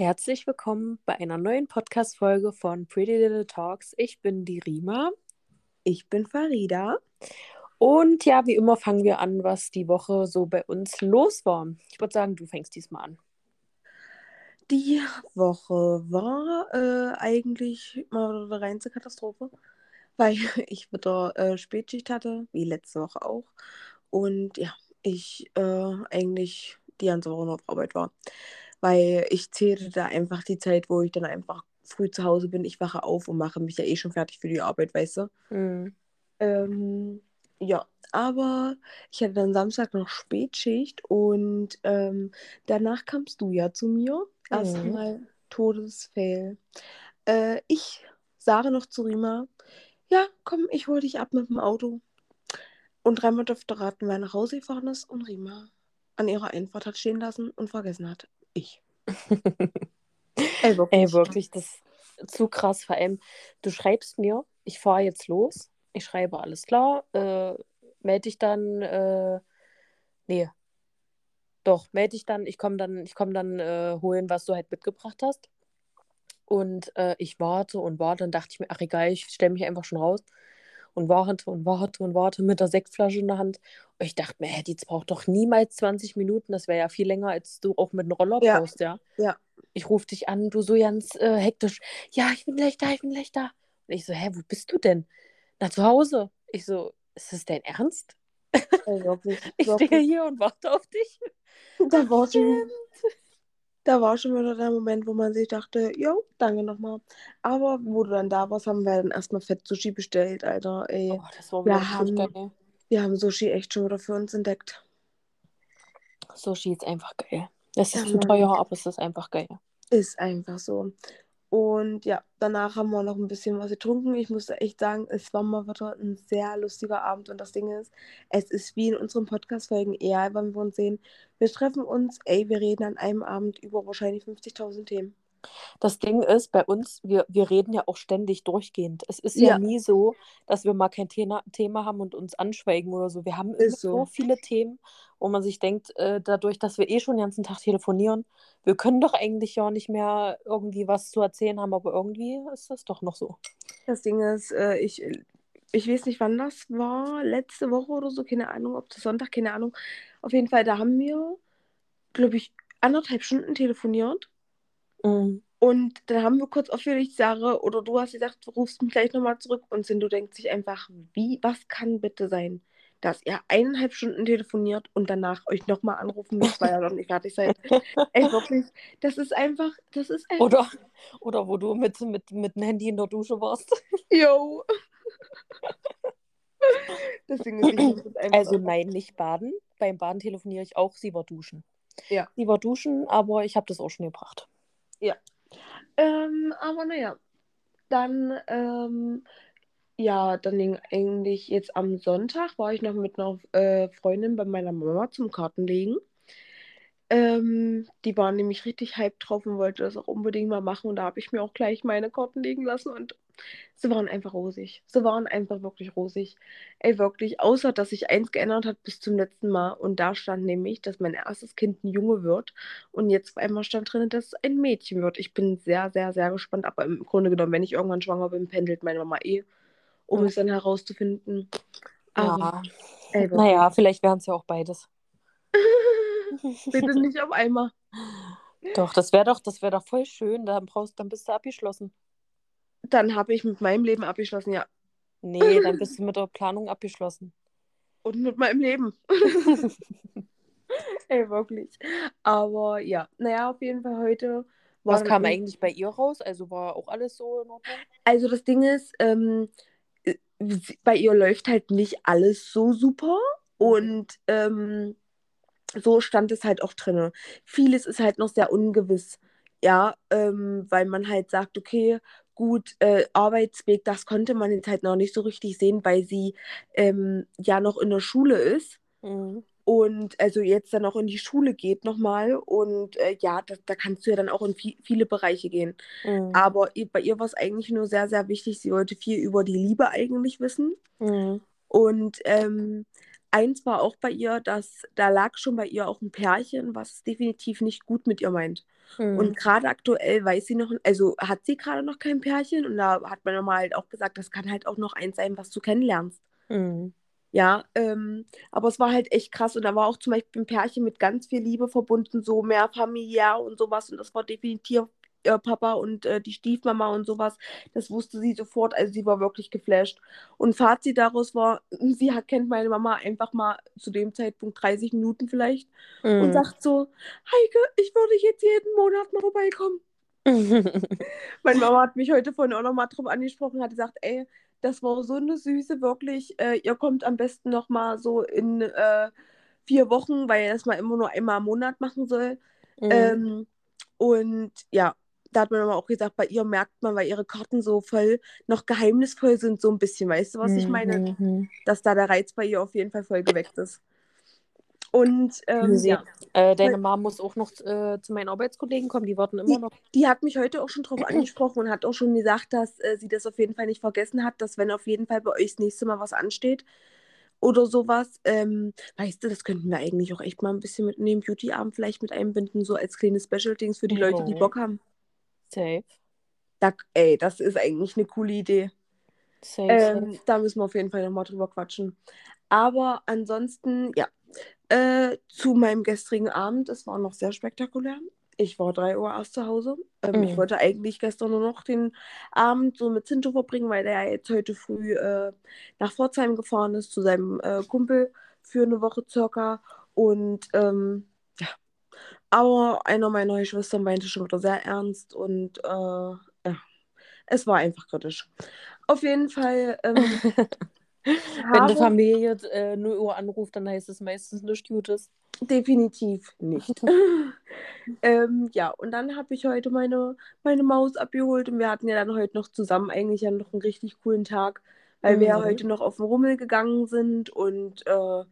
Herzlich willkommen bei einer neuen Podcast-Folge von Pretty Little Talks. Ich bin die Rima. Ich bin Farida. Und ja, wie immer fangen wir an, was die Woche so bei uns los war. Ich würde sagen, du fängst diesmal an. Die Woche war äh, eigentlich mal eine reinste Katastrophe, weil ich wieder äh, Spätschicht hatte, wie letzte Woche auch. Und ja, ich äh, eigentlich die ganze Woche noch auf Arbeit war. Weil ich zählte da einfach die Zeit, wo ich dann einfach früh zu Hause bin. Ich wache auf und mache mich ja eh schon fertig für die Arbeit, weißt du? Mhm. Ähm, ja, aber ich hatte dann Samstag noch Spätschicht und ähm, danach kamst du ja zu mir. Erstmal Todesfail. Äh, ich sage noch zu Rima, ja, komm, ich hole dich ab mit dem Auto. Und dreimal dürfte raten, wer nach Hause gefahren ist und Rima an ihrer Einfahrt hat stehen lassen und vergessen hat. Ich. Ey, wirklich. Ey, wirklich, das ist zu krass. Vor allem, du schreibst mir, ich fahre jetzt los. Ich schreibe, alles klar. Äh, melde dich dann. Äh, nee. Doch, melde dich dann. Ich komme dann, ich komm dann äh, holen, was du halt mitgebracht hast. Und äh, ich warte und warte und dachte ich mir, ach egal, ich stelle mich einfach schon raus und warte und warte und warte mit der Sektflasche in der Hand. Und ich dachte mir, hey, die braucht doch niemals 20 Minuten. Das wäre ja viel länger, als du auch mit einem Roller Ja. brauchst, ja. Ja. Ich rufe dich an, du so ganz äh, hektisch. Ja, ich bin gleich da, ich bin gleich da. Und ich so, hä, wo bist du denn? Na, zu Hause. Ich so, ist das dein Ernst? Ey, wirklich, Ich wirklich. stehe hier und warte auf dich. Da war, schon, da war schon wieder der Moment, wo man sich dachte, jo, danke nochmal. Aber wo du dann da warst, haben wir dann erstmal Fett Sushi bestellt, Alter. Ey. Oh, das war Wir haben- geil. Wir haben Sushi echt schon wieder für uns entdeckt. Sushi ist einfach geil. Es ist Ja, zu teuer, aber es ist einfach geil. Ist einfach so. Und ja, danach haben wir noch ein bisschen was getrunken. Ich muss echt sagen, es war mal wieder ein sehr lustiger Abend. Und das Ding ist, es ist wie in unseren Podcast-Folgen, egal wann wir uns sehen. Wir treffen uns, ey, wir reden an einem Abend über wahrscheinlich 50.000 Themen. Das Ding ist, bei uns, wir, wir reden ja auch ständig durchgehend. Es ist ja, Ja. nie so, dass wir mal kein Thema, Thema haben und uns anschweigen oder so. Wir haben Ist so. so. viele Themen, wo man sich denkt, äh, dadurch, dass wir eh schon den ganzen Tag telefonieren, wir können doch eigentlich ja nicht mehr irgendwie was zu erzählen haben, aber irgendwie ist das doch noch so. Das Ding ist, äh, ich, ich weiß nicht, wann das war, letzte Woche oder so, keine Ahnung, ob das Sonntag, keine Ahnung. Auf jeden Fall, da haben wir, glaube ich, anderthalb Stunden telefoniert. Mhm. Und dann haben wir kurz aufgelegt, Sarah, oder du hast gesagt, du rufst mich gleich nochmal zurück. Und Sindu denkt sich einfach, wie, was kann bitte sein, dass ihr eineinhalb Stunden telefoniert und danach euch nochmal anrufen müsst, weil ihr noch nicht fertig seid. Ey, wirklich, das ist einfach, das ist einfach. Oder, oder wo du mit, mit, mit dem Handy in der Dusche warst. Yo. Deswegen ist einfach. Also nein, nicht baden. Beim Baden telefoniere ich auch, sie war duschen. Ja. Sie war duschen, aber ich habe das auch schon gebracht. Ähm, aber naja, dann, ähm, ja, dann ging eigentlich jetzt am Sonntag war ich noch mit einer äh, Freundin bei meiner Mama zum Kartenlegen. Ähm, die war nämlich richtig hyped drauf und wollte das auch unbedingt mal machen. Und da habe ich mir auch gleich meine Karten legen lassen und sie waren einfach rosig. Sie waren einfach wirklich rosig. Ey, wirklich, außer dass sich eins geändert hat bis zum letzten Mal. Und da stand nämlich, dass mein erstes Kind ein Junge wird. Und jetzt auf einmal stand drin, dass es ein Mädchen wird. Ich bin sehr, sehr, sehr gespannt. Aber im Grunde genommen, wenn ich irgendwann schwanger bin, pendelt meine Mama eh, um Ja. es dann herauszufinden. Aber, Ja. ey, wirklich. Naja, vielleicht wären es ja auch beides. Bitte nicht auf einmal. Doch, das wäre doch, das wäre doch voll schön. Dann brauchst, dann bist du abgeschlossen. Dann habe ich mit meinem Leben abgeschlossen, ja. Nee, dann bist du mit der Planung abgeschlossen. Und mit meinem Leben. Ey, wirklich. Aber ja, naja, auf jeden Fall heute war Was kam eigentlich bei ihr raus? Also war auch alles so in Ordnung? Also das Ding ist, ähm, äh, bei ihr läuft halt nicht alles so super und ähm, so stand es halt auch drin. Vieles ist halt noch sehr ungewiss, ja, ähm, weil man halt sagt, okay, gut, äh, Arbeitsweg, das konnte man jetzt halt noch nicht so richtig sehen, weil sie ähm, ja noch in der Schule ist. Mhm. Und also jetzt dann auch in die Schule geht nochmal. Und äh, ja, da, da kannst du ja dann auch in vi viele Bereiche gehen. Mhm. Aber bei ihr war es eigentlich nur sehr, sehr wichtig. Sie wollte viel über die Liebe eigentlich wissen. Mhm. Und ähm, eins war auch bei ihr, dass da lag schon bei ihr auch ein Pärchen, was definitiv nicht gut mit ihr meint. Mhm. Und gerade aktuell weiß sie noch, also hat sie gerade noch kein Pärchen und da hat man mal halt auch gesagt, das kann halt auch noch eins sein, was du kennenlernst. Mhm. Ja, ähm, aber es war halt echt krass und da war auch zum Beispiel ein Pärchen mit ganz viel Liebe verbunden, so mehr familiär und sowas und das war definitiv ihr Papa und äh, die Stiefmama und sowas. Das wusste sie sofort, also sie war wirklich geflasht. Und Fazit daraus war, sie hat, kennt meine Mama einfach mal zu dem Zeitpunkt 30 Minuten vielleicht mm. und sagt so, Heike, ich würde jetzt jeden Monat mal vorbeikommen. meine Mama hat mich heute vorhin auch nochmal drauf angesprochen, hat gesagt, ey, das war so eine Süße, wirklich. Äh, ihr kommt am besten nochmal so in äh, vier Wochen, weil er das mal immer nur einmal im Monat machen soll. Mm. Ähm, und ja, da hat man aber auch gesagt, bei ihr merkt man, weil ihre Karten so voll noch geheimnisvoll sind, so ein bisschen. Weißt du, was ich meine? Mhm. Dass da der Reiz bei ihr auf jeden Fall voll geweckt ist. Und ähm, ja. Äh, deine Mama muss auch noch äh, zu meinen Arbeitskollegen kommen, die warten immer die, noch. Die hat mich heute auch schon drauf angesprochen und hat auch schon gesagt, dass äh, sie das auf jeden Fall nicht vergessen hat, dass wenn auf jeden Fall bei euch das nächste Mal was ansteht oder sowas, ähm, weißt du, das könnten wir eigentlich auch echt mal ein bisschen mit in den Beauty-Abend vielleicht mit einbinden, so als kleine Special-Dings für die. Leute, die Bock haben. Safe. Da, ey, das ist eigentlich eine coole Idee. Safe, ähm, safe. Da müssen wir auf jeden Fall nochmal drüber quatschen. Aber ansonsten, ja, äh, zu meinem gestrigen Abend, es war noch sehr spektakulär. Ich war 3 Uhr erst zu Hause. Ähm, mhm. Ich wollte eigentlich gestern nur noch den Abend so mit Zinto verbringen, weil der ja jetzt heute früh äh, nach Pforzheim gefahren ist zu seinem äh, Kumpel für eine Woche circa. Und ähm, aber einer meiner Schwestern meinte schon wieder sehr ernst und äh, ja, es war einfach kritisch. Auf jeden Fall. Ähm, Wenn die Familie äh, 0 Uhr anruft, dann heißt es meistens nichts Gutes. Definitiv nicht. ähm, ja, und dann habe ich heute meine, meine Maus abgeholt und wir hatten ja dann heute noch zusammen eigentlich ja noch einen richtig coolen Tag, weil mhm. wir ja heute noch auf den Rummel gegangen sind und äh,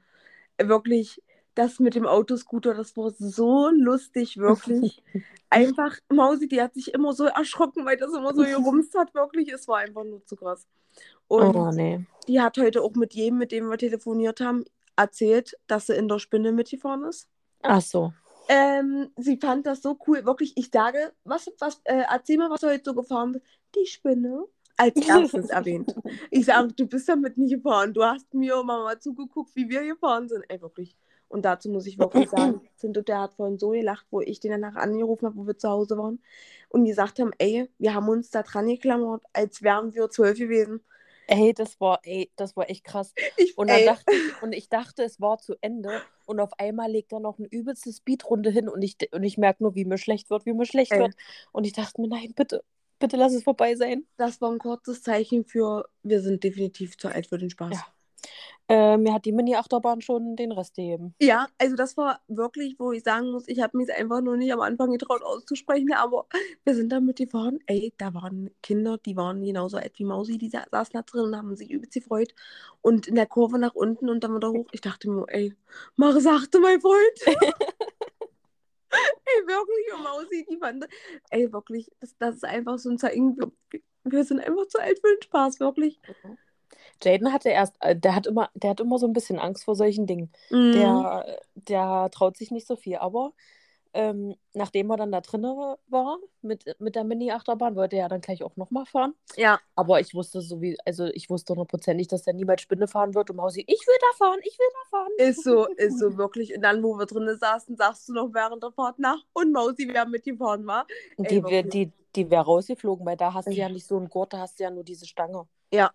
wirklich das mit dem Autoscooter, das war so lustig, wirklich. einfach, Mausi, die hat sich immer so erschrocken, weil das immer so gerumst hat, wirklich. Es war einfach nur zu krass. Und oh, nee. die hat heute auch mit jedem, mit dem wir telefoniert haben, erzählt, dass sie in der Spinne mitgefahren ist. Ach so. Ähm, sie fand das so cool. Wirklich, ich sage, was, was, äh, erzähl mal, was du heute so gefahren bist. Die Spinne als erstes erwähnt. Ich sage, du bist damit nicht gefahren. Du hast mir und Mama zugeguckt, wie wir gefahren sind. Ey, wirklich. Und dazu muss ich wirklich sagen, Zinto, der hat vorhin so gelacht, wo ich den danach angerufen habe, wo wir zu Hause waren. Und die gesagt haben, ey, wir haben uns da dran geklammert, als wären wir zwölf gewesen. Ey, das war, ey, das war echt krass. Ich, und, dann dachte ich, und ich dachte, es war zu Ende. Und auf einmal legt er noch eine übelste Speedrunde hin und ich, und ich merke nur, wie mir schlecht wird, wie mir schlecht ey. wird. Und ich dachte mir, nein, bitte, bitte lass es vorbei sein. Das war ein kurzes Zeichen für, wir sind definitiv zu alt für den Spaß. Ja. Äh, mir hat die Mini-Achterbahn schon den Rest gegeben. Ja, also das war wirklich, wo ich sagen muss, ich habe mich einfach nur nicht am Anfang getraut auszusprechen, aber wir sind damit gefahren. Ey, da waren Kinder, die waren genauso alt wie Mausi, die saßen da drin und haben sich übelst gefreut. Und in der Kurve nach unten und dann wieder hoch. Ich dachte mir, ey, mach sachte, mein Freund. ey, wirklich, und Mausi, die fand, ey, wirklich, das, das ist einfach so ein Zeichen, wir, wir sind einfach zu alt für den Spaß, wirklich. Mhm. Jaden hatte erst, äh, der hat immer, der hat immer so ein bisschen Angst vor solchen Dingen. Mhm. Der, der traut sich nicht so viel. Aber ähm, nachdem er dann da drin war mit, mit der Mini-Achterbahn, wollte er dann gleich auch nochmal fahren. Ja. Aber ich wusste so wie, also ich wusste hundertprozentig, dass er niemals Spinne fahren wird und Mausi, ich will da fahren, ich will da fahren. Ist so, ist so wirklich. Und dann, wo wir drinnen saßen, sagst du noch während der Fahrt nach und Mausi wäre mitgefahren, war. Die, die, die wäre rausgeflogen, weil da hast du ja nicht so einen Gurt, da hast du ja nur diese Stange. Ja,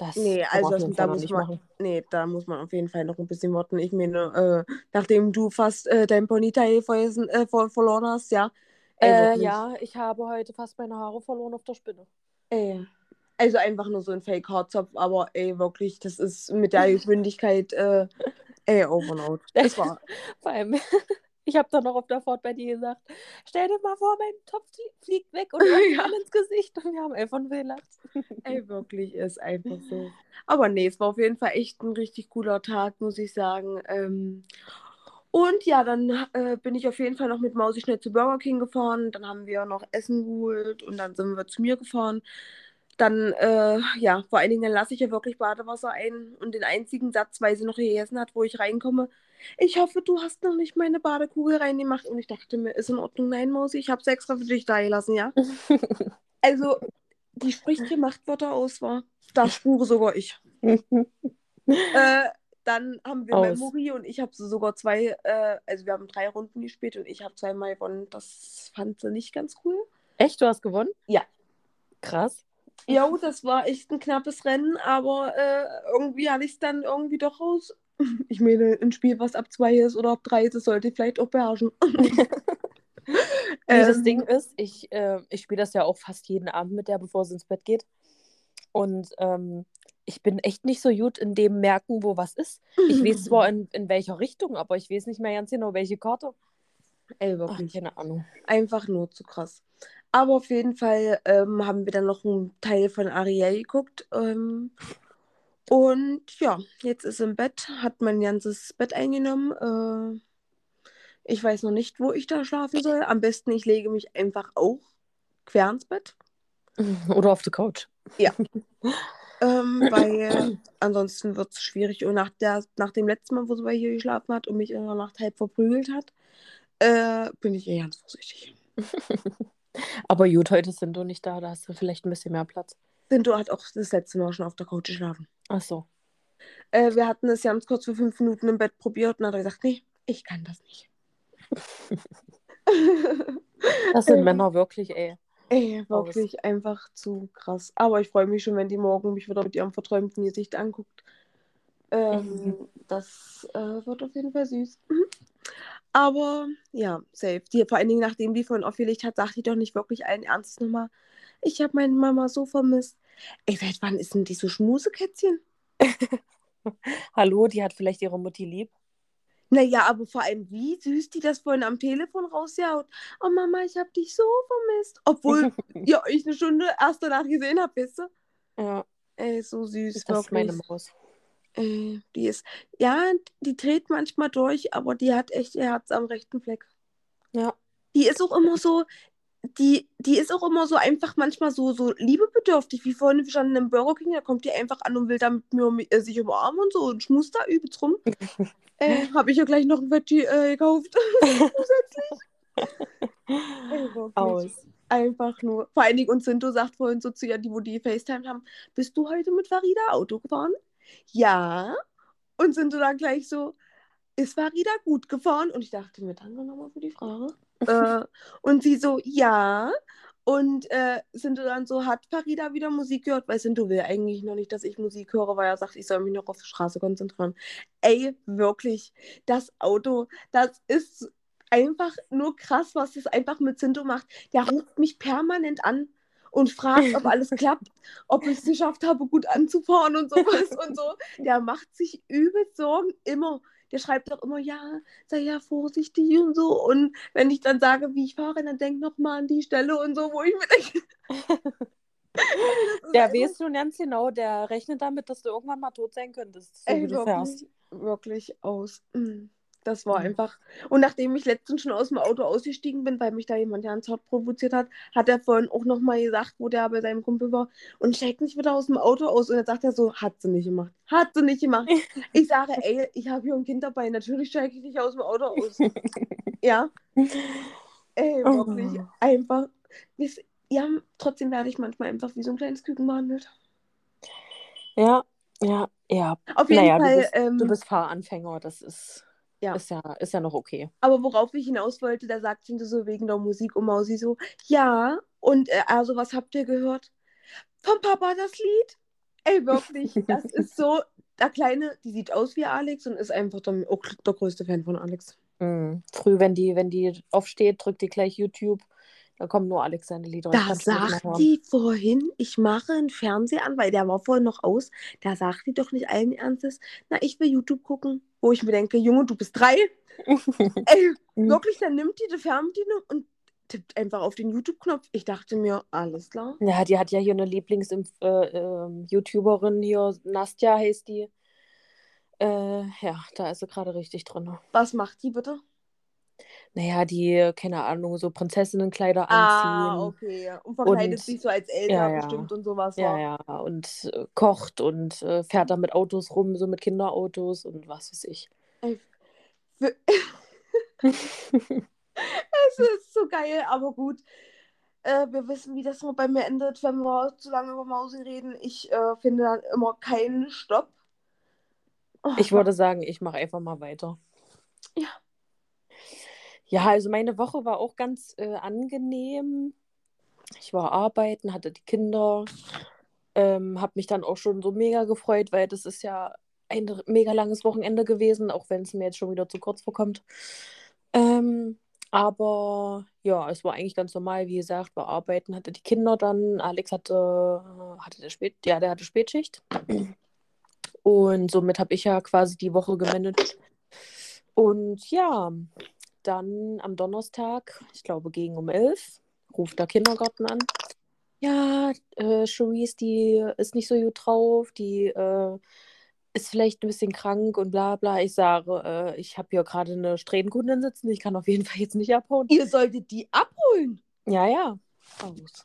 das nee, also das, da muss man, machen. nee, da muss man auf jeden Fall noch ein bisschen warten. Ich meine, äh, nachdem du fast äh, dein Ponytail äh, verloren hast, ja. Äh, ja, ich habe heute fast meine Haare verloren auf der Spinne. Ey. Also einfach nur so ein Fake-Haarzopf, aber ey, wirklich, das ist mit der Geschwindigkeit, äh, ey, over and out. Das war. Vor allem, ich habe dann noch auf der Fahrt bei dir gesagt, stell dir mal vor, mein Topf fliegt weg und ja. ins Gesicht und wir haben einfach nur gelacht. Ey, wirklich, ist einfach so. Aber nee, es war auf jeden Fall echt ein richtig cooler Tag, muss ich sagen. Ähm, und ja, dann äh, bin ich auf jeden Fall noch mit Mausi schnell zu Burger King gefahren. Dann haben wir noch Essen geholt und dann sind wir zu mir gefahren. Dann, äh, ja, vor allen Dingen, dann lasse ich ja wirklich Badewasser ein und den einzigen Satz, weil sie noch gegessen hat, wo ich reinkomme, ich hoffe, du hast noch nicht meine Badekugel reingemacht. Und ich dachte mir, ist in Ordnung, nein, Mausi, ich habe es extra für dich da gelassen, ja? also, die spricht hier Machtwörter aus, war. Da spure sogar ich. äh, dann haben wir Aus. Memory und ich habe sogar zwei, äh, also wir haben drei Runden gespielt und ich habe zweimal gewonnen. Das fand sie nicht ganz cool. Echt? Du hast gewonnen? Ja. Krass. Ja, das war echt ein knappes Rennen, aber äh, irgendwie hatte ich es dann irgendwie doch raus. Ich meine, ein Spiel, was ab zwei ist oder ab drei ist, das sollte ich vielleicht auch beherrschen. nee, das ähm. Ding ist, ich, äh, ich spiele das ja auch fast jeden Abend mit der, bevor sie ins Bett geht. Und ähm, ich bin echt nicht so gut in dem Merken, wo was ist. Ich weiß zwar in, in welcher Richtung, aber ich weiß nicht mehr ganz genau, welche Karte. Ey, wirklich. Ach, keine Ahnung. Einfach nur zu krass. Aber auf jeden Fall ähm, haben wir dann noch einen Teil von Ariel geguckt. Ähm, und ja, jetzt ist im Bett, hat mein ganzes Bett eingenommen. Äh, ich weiß noch nicht, wo ich da schlafen soll. Am besten, ich lege mich einfach auch quer ins Bett. Oder auf der Couch. Ja. ähm, weil ansonsten wird es schwierig. Und nach, der, nach dem letzten Mal, wo sie bei hier geschlafen hat und mich in der Nacht halb verprügelt hat, äh, bin ich eher ganz vorsichtig. Aber gut, heute sind du nicht da, da hast du vielleicht ein bisschen mehr Platz. Sinto hat auch das letzte Mal schon auf der Couch geschlafen. Ach so. Äh, wir hatten es ganz kurz für fünf Minuten im Bett probiert und hat er gesagt, nee, ich kann das nicht. das sind äh, Männer wirklich, ey. Ey, wirklich aus. einfach zu krass. Aber ich freue mich schon, wenn die morgen mich wieder mit ihrem verträumten Gesicht anguckt. Ähm, mhm. Das äh, wird auf jeden Fall süß. Mhm. Aber ja, safe. Die, vor allen Dingen, nachdem die von aufgelegt hat, sagt die doch nicht wirklich allen Ernstes nochmal, ich habe meine Mama so vermisst. Ey, seit wann ist denn die so Schmusekätzchen? Hallo, die hat vielleicht ihre Mutti lieb. Naja, aber vor allem, wie süß die das vorhin am Telefon rausjaut. Oh Mama, ich habe dich so vermisst. Obwohl ihr euch eine Stunde erst danach gesehen habt, wisst ihr? Ja. Ey, so süß. Das wirklich. ist meine Maus. Äh, die ist, ja, die dreht manchmal durch, aber die hat echt ihr Herz am rechten Fleck. Ja. Die ist auch immer so, die, die ist auch immer so einfach manchmal so, so liebebedürftig, wie vorhin wir standen im Burger King, da kommt die einfach an und will da mit mir äh, sich umarmen und so und schmust da übelst rum. äh, Habe ich ja gleich noch ein Veggie äh, gekauft. Aus. Einfach nur. Vor allen Dingen, und Sinto sagt vorhin so zu ihr, die, wo die FaceTime haben, bist du heute mit Farida Auto gefahren? Ja. Und Sinto dann gleich so, ist Farida gut gefahren? Und ich dachte mir, danke nochmal für die Frage. äh, und sie so, ja. Und äh, Sinto dann so, hat Farida wieder Musik gehört? Weil Sinto will eigentlich noch nicht, dass ich Musik höre, weil er sagt, ich soll mich noch auf die Straße konzentrieren. Ey, wirklich, das Auto, das ist einfach nur krass, was das einfach mit Sinto macht. Der ruft mich permanent an und fragt, ob alles klappt, ob ich es geschafft habe, gut anzufahren und sowas und so. Der macht sich übel Sorgen immer der schreibt auch immer, ja, sei ja vorsichtig und so. Und wenn ich dann sage, wie ich fahre, dann denk noch mal an die Stelle und so, wo ich mir denke. der weißt du ganz genau, der rechnet damit, dass du irgendwann mal tot sein könntest, so Ey, wirklich. Wirklich aus. Mhm. Das war einfach. Und nachdem ich letztens schon aus dem Auto ausgestiegen bin, weil mich da jemand ganz hart provoziert hat, hat er vorhin auch nochmal gesagt, wo der bei seinem Kumpel war, und steigt nicht wieder aus dem Auto aus. Und dann sagt er so, hat sie nicht gemacht. Hat sie nicht gemacht. Ich sage, ey, ich habe hier ein Kind dabei, natürlich steige ich nicht aus dem Auto aus. ja. Ey, wirklich. Oh. Einfach. Ja, trotzdem werde ich manchmal einfach wie so ein kleines Küken behandelt. Ja, ja, ja. Auf jeden naja, Fall. Du bist, ähm, du bist Fahranfänger, das ist. Ja. Ist ja, ist ja noch okay. Aber worauf ich hinaus wollte, da sagt sie so wegen der Musik und Mausi so, ja, und äh, also was habt ihr gehört? Vom Papa das Lied? Ey, wirklich, das ist so, der Kleine, die sieht aus wie Alex und ist einfach der, auch der größte Fan von Alex. Mhm. Früh, wenn die, wenn die aufsteht, drückt die gleich YouTube da kommen nur Alex seine Lieder. Da sagt die vorhin, ich mache einen Fernseher an, weil der war vorhin noch aus. Da sagt die doch nicht allen Ernstes, na, ich will YouTube gucken. Wo ich mir denke, Junge, du bist drei. Ey, mhm. wirklich, dann nimmt die die Fernbedienung und tippt einfach auf den YouTube-Knopf. Ich dachte mir, alles klar. Ja, die hat ja hier eine Lieblings-YouTuberin äh, äh, hier, Nastja heißt die. Äh, ja, da ist sie gerade richtig drin. Was macht die bitte? Naja, die, keine Ahnung, so Prinzessinnenkleider ah, anziehen. Ah, okay. Und verkleidet und, sich so als Elsa ja, bestimmt und sowas. Ja, ja, und äh, kocht und äh, fährt da mit Autos rum, so mit Kinderautos und was weiß ich. es ist so geil, aber gut. Äh, wir wissen, wie das mal bei mir endet, wenn wir zu lange über Mausi reden. Ich äh, finde dann immer keinen Stopp. Oh, ich würde sagen, ich mache einfach mal weiter. Ja. Ja, also meine Woche war auch ganz äh, angenehm. Ich war arbeiten, hatte die Kinder, ähm, habe mich dann auch schon so mega gefreut, weil das ist ja ein mega langes Wochenende gewesen, auch wenn es mir jetzt schon wieder zu kurz vorkommt. Ähm, aber ja, es war eigentlich ganz normal, wie gesagt, war arbeiten, hatte die Kinder dann. Alex hatte, hatte der Spät, ja, der hatte Spätschicht. Und somit habe ich ja quasi die Woche gemanagt. Und ja, dann am Donnerstag, ich glaube gegen um elf, ruft der Kindergarten an. Ja, äh, Cherise, die ist nicht so gut drauf, die äh, ist vielleicht ein bisschen krank und bla bla. Ich sage, äh, ich habe hier gerade eine Strähnenkundin sitzen, ich kann auf jeden Fall jetzt nicht abhauen. Ihr solltet die abholen? Ja, ja. Aus.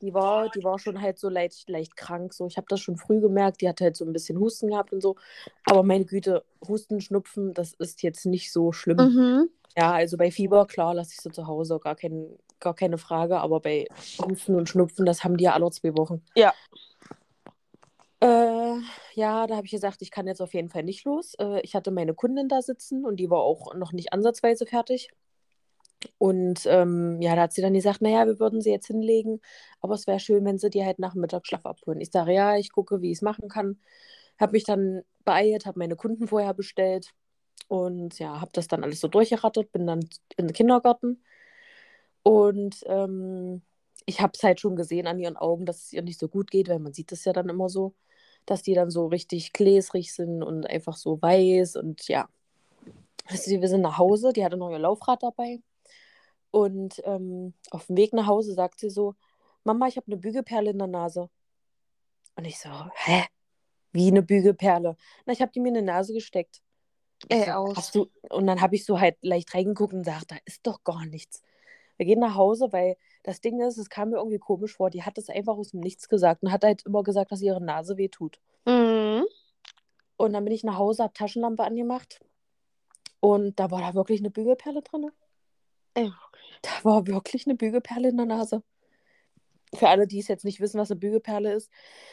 Die war, die war schon halt so leicht, leicht krank. So. Ich habe das schon früh gemerkt. Die hat halt so ein bisschen Husten gehabt und so. Aber meine Güte, Husten, Schnupfen, das ist jetzt nicht so schlimm. Mhm. Ja, also bei Fieber, klar, lasse ich sie zu Hause, gar, kein, gar keine Frage. Aber bei Husten und Schnupfen, das haben die ja alle zwei Wochen. Ja. Äh, ja, da habe ich gesagt, ich kann jetzt auf jeden Fall nicht los. Äh, ich hatte meine Kundin da sitzen und die war auch noch nicht ansatzweise fertig. Und ähm, ja, da hat sie dann gesagt, naja, wir würden sie jetzt hinlegen, aber es wäre schön, wenn sie die halt nach dem Mittagsschlaf abholen. Ich sage, ja, ich gucke, wie ich es machen kann. Habe mich dann beeilt, habe meine Kunden vorher bestellt und ja, habe das dann alles so durchgerattert, bin dann in den Kindergarten. Und ähm, ich habe es halt schon gesehen an ihren Augen, dass es ihr nicht so gut geht, weil man sieht es ja dann immer so, dass die dann so richtig gläsrig sind und einfach so weiß und ja. Also wir sind nach Hause, die hatte noch ihr Laufrad dabei und ähm, auf dem Weg nach Hause sagt sie so, Mama, ich habe eine Bügelperle in der Nase. Und ich so, hä? Wie eine Bügelperle? Na, ich habe die mir in die Nase gesteckt. So, aus. Hast du... Und dann habe ich so halt leicht reingeguckt und gesagt, da ist doch gar nichts. Wir gehen nach Hause, weil das Ding ist, es kam mir irgendwie komisch vor. Die hat es einfach aus dem Nichts gesagt und hat halt immer gesagt, dass ihre Nase weh tut. Mhm. Und dann bin ich nach Hause, habe Taschenlampe angemacht und da war da wirklich eine Bügelperle drin. Ey, da war wirklich eine Bügelperle in der Nase. Für alle, die es jetzt nicht wissen, was eine Bügelperle ist,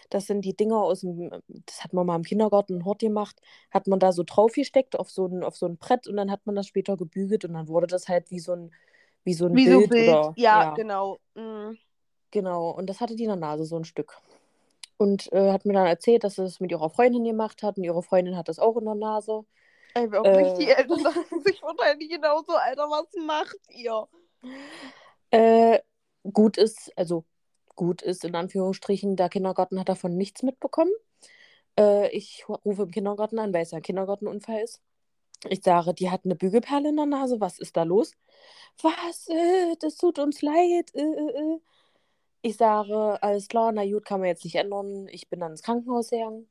das sind die Dinger aus dem, das hat man mal im Kindergarten einen Hort gemacht, hat man da so drauf gesteckt auf so ein, auf so ein Brett und dann hat man das später gebügelt und dann wurde das halt wie so ein, wie so ein wie Bild. So Bild. Oder, ja, ja, genau. Mhm. Genau, und das hatte die in der Nase, so ein Stück. Und äh, hat mir dann erzählt, dass sie es mit ihrer Freundin gemacht hat und ihre Freundin hat das auch in der Nase. Ey, wirklich, äh, die Eltern sagen sich wahrscheinlich genauso, Alter, was macht ihr? Äh, gut ist, also gut ist in Anführungsstrichen, der Kindergarten hat davon nichts mitbekommen. Äh, ich rufe im Kindergarten an, weil es ja ein Kindergartenunfall ist. Ich sage, die hat eine Bügelperle in der Nase, was ist da los? Was? Äh, das tut uns leid. Äh, äh, ich sage, alles klar, na gut, kann man jetzt nicht ändern. Ich bin dann ins Krankenhaus gegangen.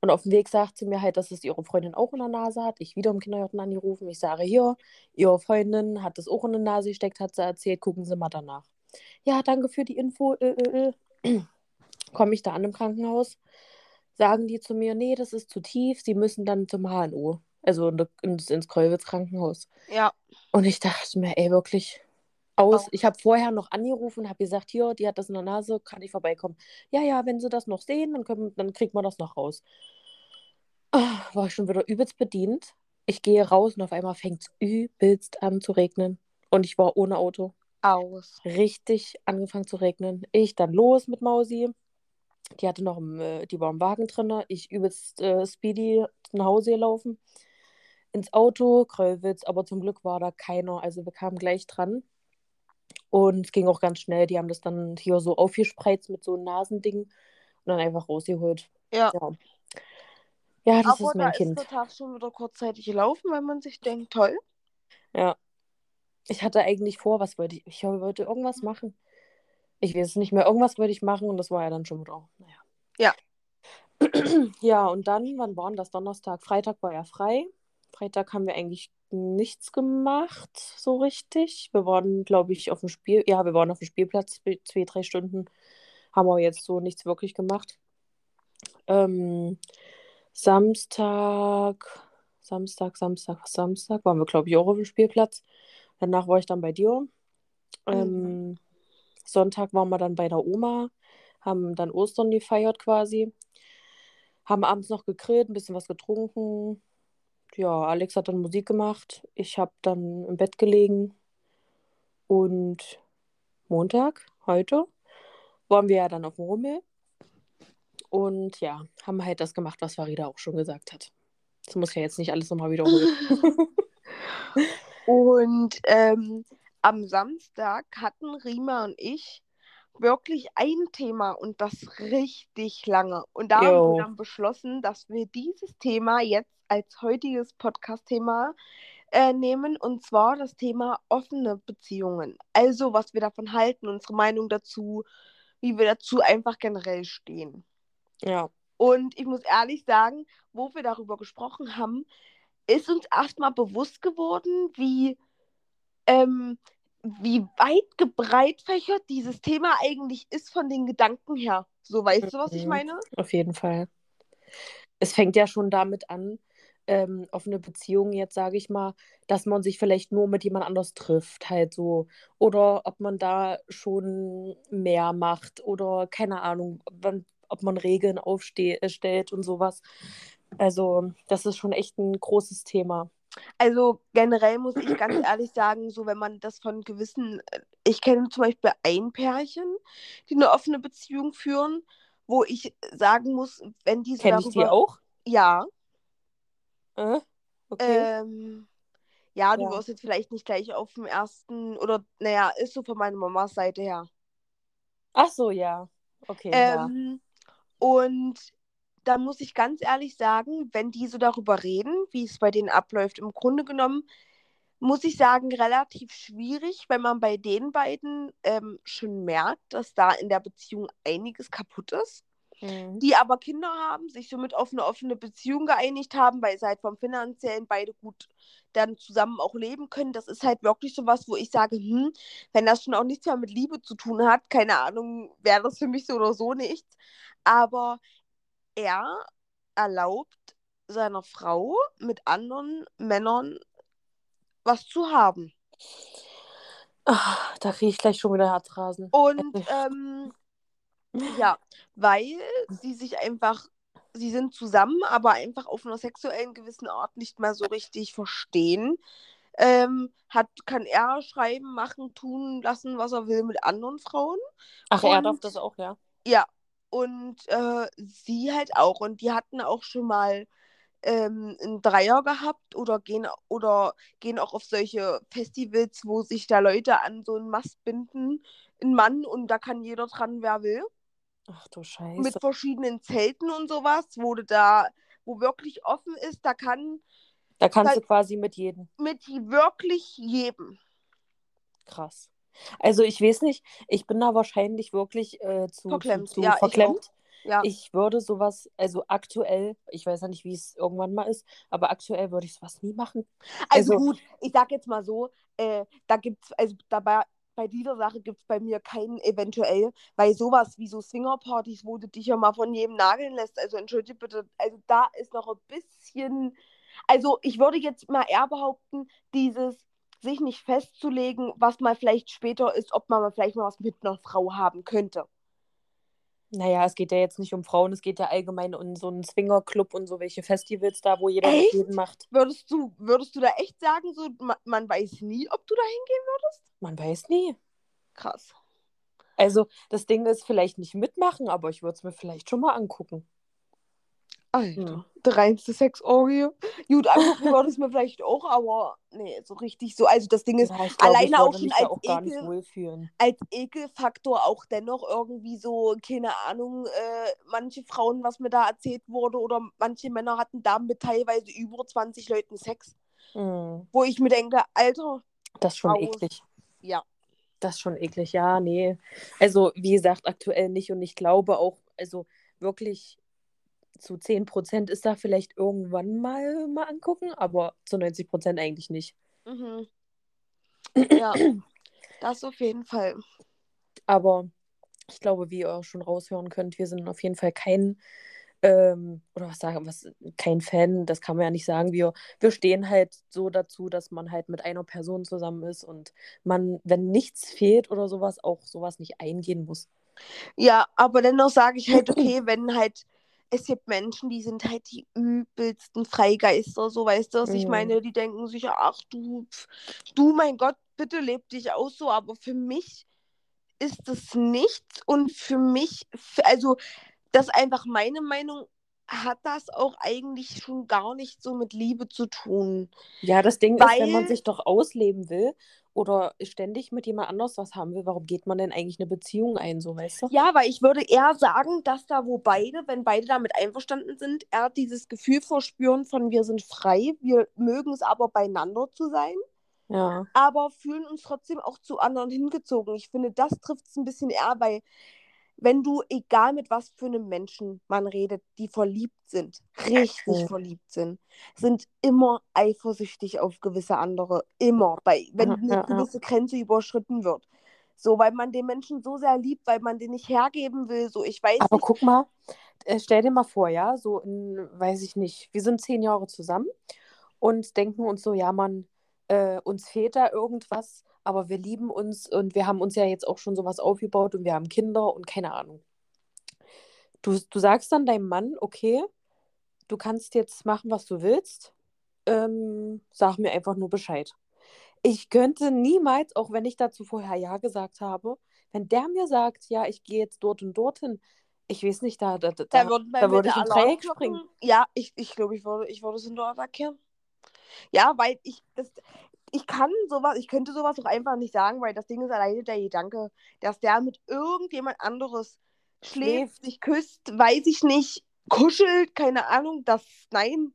Und auf dem Weg sagt sie mir halt, dass es ihre Freundin auch in der Nase hat. Ich wieder im Kindergarten angerufen. Ich sage, hier, ihre Freundin hat es auch in der Nase gesteckt, hat sie erzählt, gucken Sie mal danach. Ja, danke für die Info. Äh, äh, äh. Komme ich da an im Krankenhaus, sagen die zu mir, nee, das ist zu tief, Sie müssen dann zum HNO, also in, ins, ins Kreuzwitz Krankenhaus. Ja. Und ich dachte mir, ey, wirklich, aus. Ich habe vorher noch angerufen, habe gesagt, hier, die hat das in der Nase, kann ich vorbeikommen. Ja, ja, wenn sie das noch sehen, dann, können, dann kriegt man das noch raus. Ah, war ich schon wieder übelst bedient. Ich gehe raus und auf einmal fängt es übelst an zu regnen. Und ich war ohne Auto. Aus. Richtig angefangen zu regnen. Ich dann los mit Mausi. Die hatte noch im, äh, die war im Wagen drin. Ich übelst äh, speedy nach Hause gelaufen. Ins Auto, Kröllwitz, aber zum Glück war da keiner. Also wir kamen gleich dran. Und es ging auch ganz schnell. Die haben das dann hier so aufgespreizt mit so einem Nasending und dann einfach rausgeholt. Ja. Ja, ja das Aber ist mein da Kind. ist der Tag schon wieder kurzzeitig gelaufen, weil man sich denkt, toll. Ja. Ich hatte eigentlich vor, was wollte ich? Ich wollte irgendwas machen. Ich weiß es nicht mehr. Irgendwas wollte ich machen und das war ja dann schon wieder. Naja. Ja. Ja, und dann, wann war denn das? Donnerstag? Freitag war ja frei. Freitag haben wir eigentlich nichts gemacht, so richtig. Wir waren, glaube ich, auf dem Spiel, ja, wir waren auf dem Spielplatz zwei, drei Stunden. Haben wir jetzt so nichts wirklich gemacht. Ähm, Samstag, Samstag, Samstag, Samstag waren wir, glaube ich, auch auf dem Spielplatz. Danach war ich dann bei dir. Ähm, mhm. Sonntag waren wir dann bei der Oma, haben dann Ostern gefeiert quasi. Haben abends noch gegrillt, ein bisschen was getrunken. Ja, Alex hat dann Musik gemacht. Ich habe dann im Bett gelegen. Und Montag, heute, waren wir ja dann auf dem Rummel. Und ja, haben halt das gemacht, was Farida auch schon gesagt hat. Das muss ja jetzt nicht alles nochmal wiederholen. und ähm, am Samstag hatten Rima und ich wirklich ein Thema und das richtig lange. Und da jo. haben wir dann beschlossen, dass wir dieses Thema jetzt als heutiges Podcast-Thema äh, nehmen und zwar das Thema offene Beziehungen. Also, was wir davon halten, unsere Meinung dazu, wie wir dazu einfach generell stehen. Ja. Und ich muss ehrlich sagen, wo wir darüber gesprochen haben, ist uns erstmal bewusst geworden, wie, ähm, wie weit gebreitfächert dieses Thema eigentlich ist von den Gedanken her. So, weißt mhm. du, was ich mhm. meine? Auf jeden Fall. Es fängt ja schon damit an, ähm, offene Beziehung jetzt, sage ich mal, dass man sich vielleicht nur mit jemand anders trifft, halt so. Oder ob man da schon mehr macht oder keine Ahnung, wann, ob man Regeln aufstellt äh, und sowas. Also, das ist schon echt ein großes Thema. Also generell muss ich ganz ehrlich sagen, so wenn man das von gewissen, äh, ich kenne zum Beispiel ein Pärchen, die eine offene Beziehung führen, wo ich sagen muss, wenn diese Kenn darüber... ich die auch? Ja. Äh, okay. Ähm, ja, du ja. wirst jetzt vielleicht nicht gleich auf dem ersten, oder naja, ist so von meiner Mamas Seite her. Ach so, ja. Okay. Ähm, ja. Und da muss ich ganz ehrlich sagen, wenn die so darüber reden, wie es bei denen abläuft, im Grunde genommen, muss ich sagen, relativ schwierig, weil man bei den beiden ähm, schon merkt, dass da in der Beziehung einiges kaputt ist. Mhm. Die aber Kinder haben, sich somit auf eine offene Beziehung geeinigt haben, weil sie halt vom Finanziellen beide gut dann zusammen auch leben können. Das ist halt wirklich so was, wo ich sage, hm, wenn das schon auch nichts mehr mit Liebe zu tun hat, keine Ahnung, wäre das für mich so oder so nichts. Aber er erlaubt seiner Frau mit anderen Männern was zu haben. Ach, da kriege ich gleich schon wieder Herzrasen. Und ähm, ja, weil sie sich einfach, sie sind zusammen, aber einfach auf einer sexuellen gewissen Art nicht mehr so richtig verstehen. Ähm, hat, kann er schreiben, machen, tun, lassen, was er will mit anderen Frauen. Ach, Und, er darf das auch, ja. Ja, und äh, sie halt auch. Und die hatten auch schon mal ähm, einen Dreier gehabt oder gehen, oder gehen auch auf solche Festivals, wo sich da Leute an so einen Mast binden, ein Mann, und da kann jeder dran, wer will. Ach du Scheiße. Mit verschiedenen Zelten und sowas, wo du da, wo wirklich offen ist, da kann. Da kannst da, du quasi mit jedem. Mit wirklich jedem. Krass. Also ich weiß nicht, ich bin da wahrscheinlich wirklich äh, zu verklemmt. Zu, zu ja, verklemmt. Ich, ja. ich würde sowas, also aktuell, ich weiß ja nicht, wie es irgendwann mal ist, aber aktuell würde ich sowas nie machen. Also, also gut, ich sag jetzt mal so, äh, da gibt's, also dabei, bei dieser Sache gibt es bei mir keinen eventuell, weil sowas wie so Swingerpartys, wo du dich ja mal von jedem nageln lässt, also entschuldige bitte, also da ist noch ein bisschen, also ich würde jetzt mal eher behaupten, dieses sich nicht festzulegen, was mal vielleicht später ist, ob man mal vielleicht mal was mit einer Frau haben könnte. Naja, es geht ja jetzt nicht um Frauen, es geht ja allgemein um so einen Swingerclub und so welche Festivals da, wo jeder echt? jeden macht. Würdest du, würdest du da echt sagen, so man, man weiß nie, ob du da hingehen würdest? Man weiß nie. Krass. Also, das Ding ist vielleicht nicht mitmachen, aber ich würde es mir vielleicht schon mal angucken. Alter, hm. der reinste Sexorgie. Gut, angucken würde es mir vielleicht auch, aber nee, so richtig so. Also das Ding ist, ja, glaub, alleine auch schon als, auch Ekel, als Ekelfaktor auch dennoch irgendwie so, keine Ahnung, äh, manche Frauen, was mir da erzählt wurde, oder manche Männer hatten da mit teilweise über 20 Leuten Sex. Hm. Wo ich mir denke, Alter. Das ist schon aus. eklig. Ja. Das ist schon eklig, ja, nee. Also, wie gesagt, aktuell nicht und ich glaube auch, also wirklich zu 10% ist da vielleicht irgendwann mal, mal angucken, aber zu 90% eigentlich nicht. Mhm. Ja, das auf jeden Fall. Aber ich glaube, wie ihr auch schon raushören könnt, wir sind auf jeden Fall kein, ähm, oder was sagen, was, kein Fan, das kann man ja nicht sagen. Wir, wir stehen halt so dazu, dass man halt mit einer Person zusammen ist und man, wenn nichts fehlt oder sowas, auch sowas nicht eingehen muss. Ja, aber dennoch sage ich halt, okay, wenn halt es gibt Menschen, die sind halt die übelsten Freigeister, so weißt du, was mhm. ich meine, die denken sich, ach du, du, mein Gott, bitte leb dich aus so, aber für mich ist das nichts und für mich, also das ist einfach meine Meinung, hat das auch eigentlich schon gar nicht so mit Liebe zu tun. Ja, das Ding Weil... ist, wenn man sich doch ausleben will oder ständig mit jemand anders was haben will, warum geht man denn eigentlich eine Beziehung ein, so weißt du? Ja, weil ich würde eher sagen, dass da, wo beide, wenn beide damit einverstanden sind, eher dieses Gefühl verspüren von wir sind frei, wir mögen es aber beieinander zu sein. Ja. Aber fühlen uns trotzdem auch zu anderen hingezogen. Ich finde, das trifft es ein bisschen eher, weil wenn du, egal mit was für einem Menschen man redet, die verliebt sind, richtig verliebt sind, sind immer eifersüchtig auf gewisse andere. Immer. Bei, wenn eine gewisse. Grenze überschritten wird. So, weil man den Menschen so sehr liebt, weil man den nicht hergeben will. So, ich weiß Aber nicht. guck mal, äh, stell dir mal vor, ja, so in, weiß ich nicht, wir sind zehn Jahre zusammen und denken uns so, ja, man, äh, uns fehlt da irgendwas aber wir lieben uns und wir haben uns ja jetzt auch schon sowas aufgebaut und wir haben Kinder und keine Ahnung. Du, du sagst dann deinem Mann, okay, du kannst jetzt machen, was du willst, ähm, sag mir einfach nur Bescheid. Ich könnte niemals, auch wenn ich dazu vorher Ja gesagt habe, wenn der mir sagt, ja, ich gehe jetzt dort und dorthin, ich weiß nicht, da, da, da, da, da würde ich im Dreieck springen. Ja, ich, ich glaube, ich würde, ich würde es in dort attackieren. Ja, weil ich, das, ich kann sowas, ich könnte sowas auch einfach nicht sagen, weil das Ding ist alleine der Gedanke, dass der mit irgendjemand anderes schläft, schläft. sich küsst, weiß ich nicht, kuschelt, keine Ahnung, das, nein,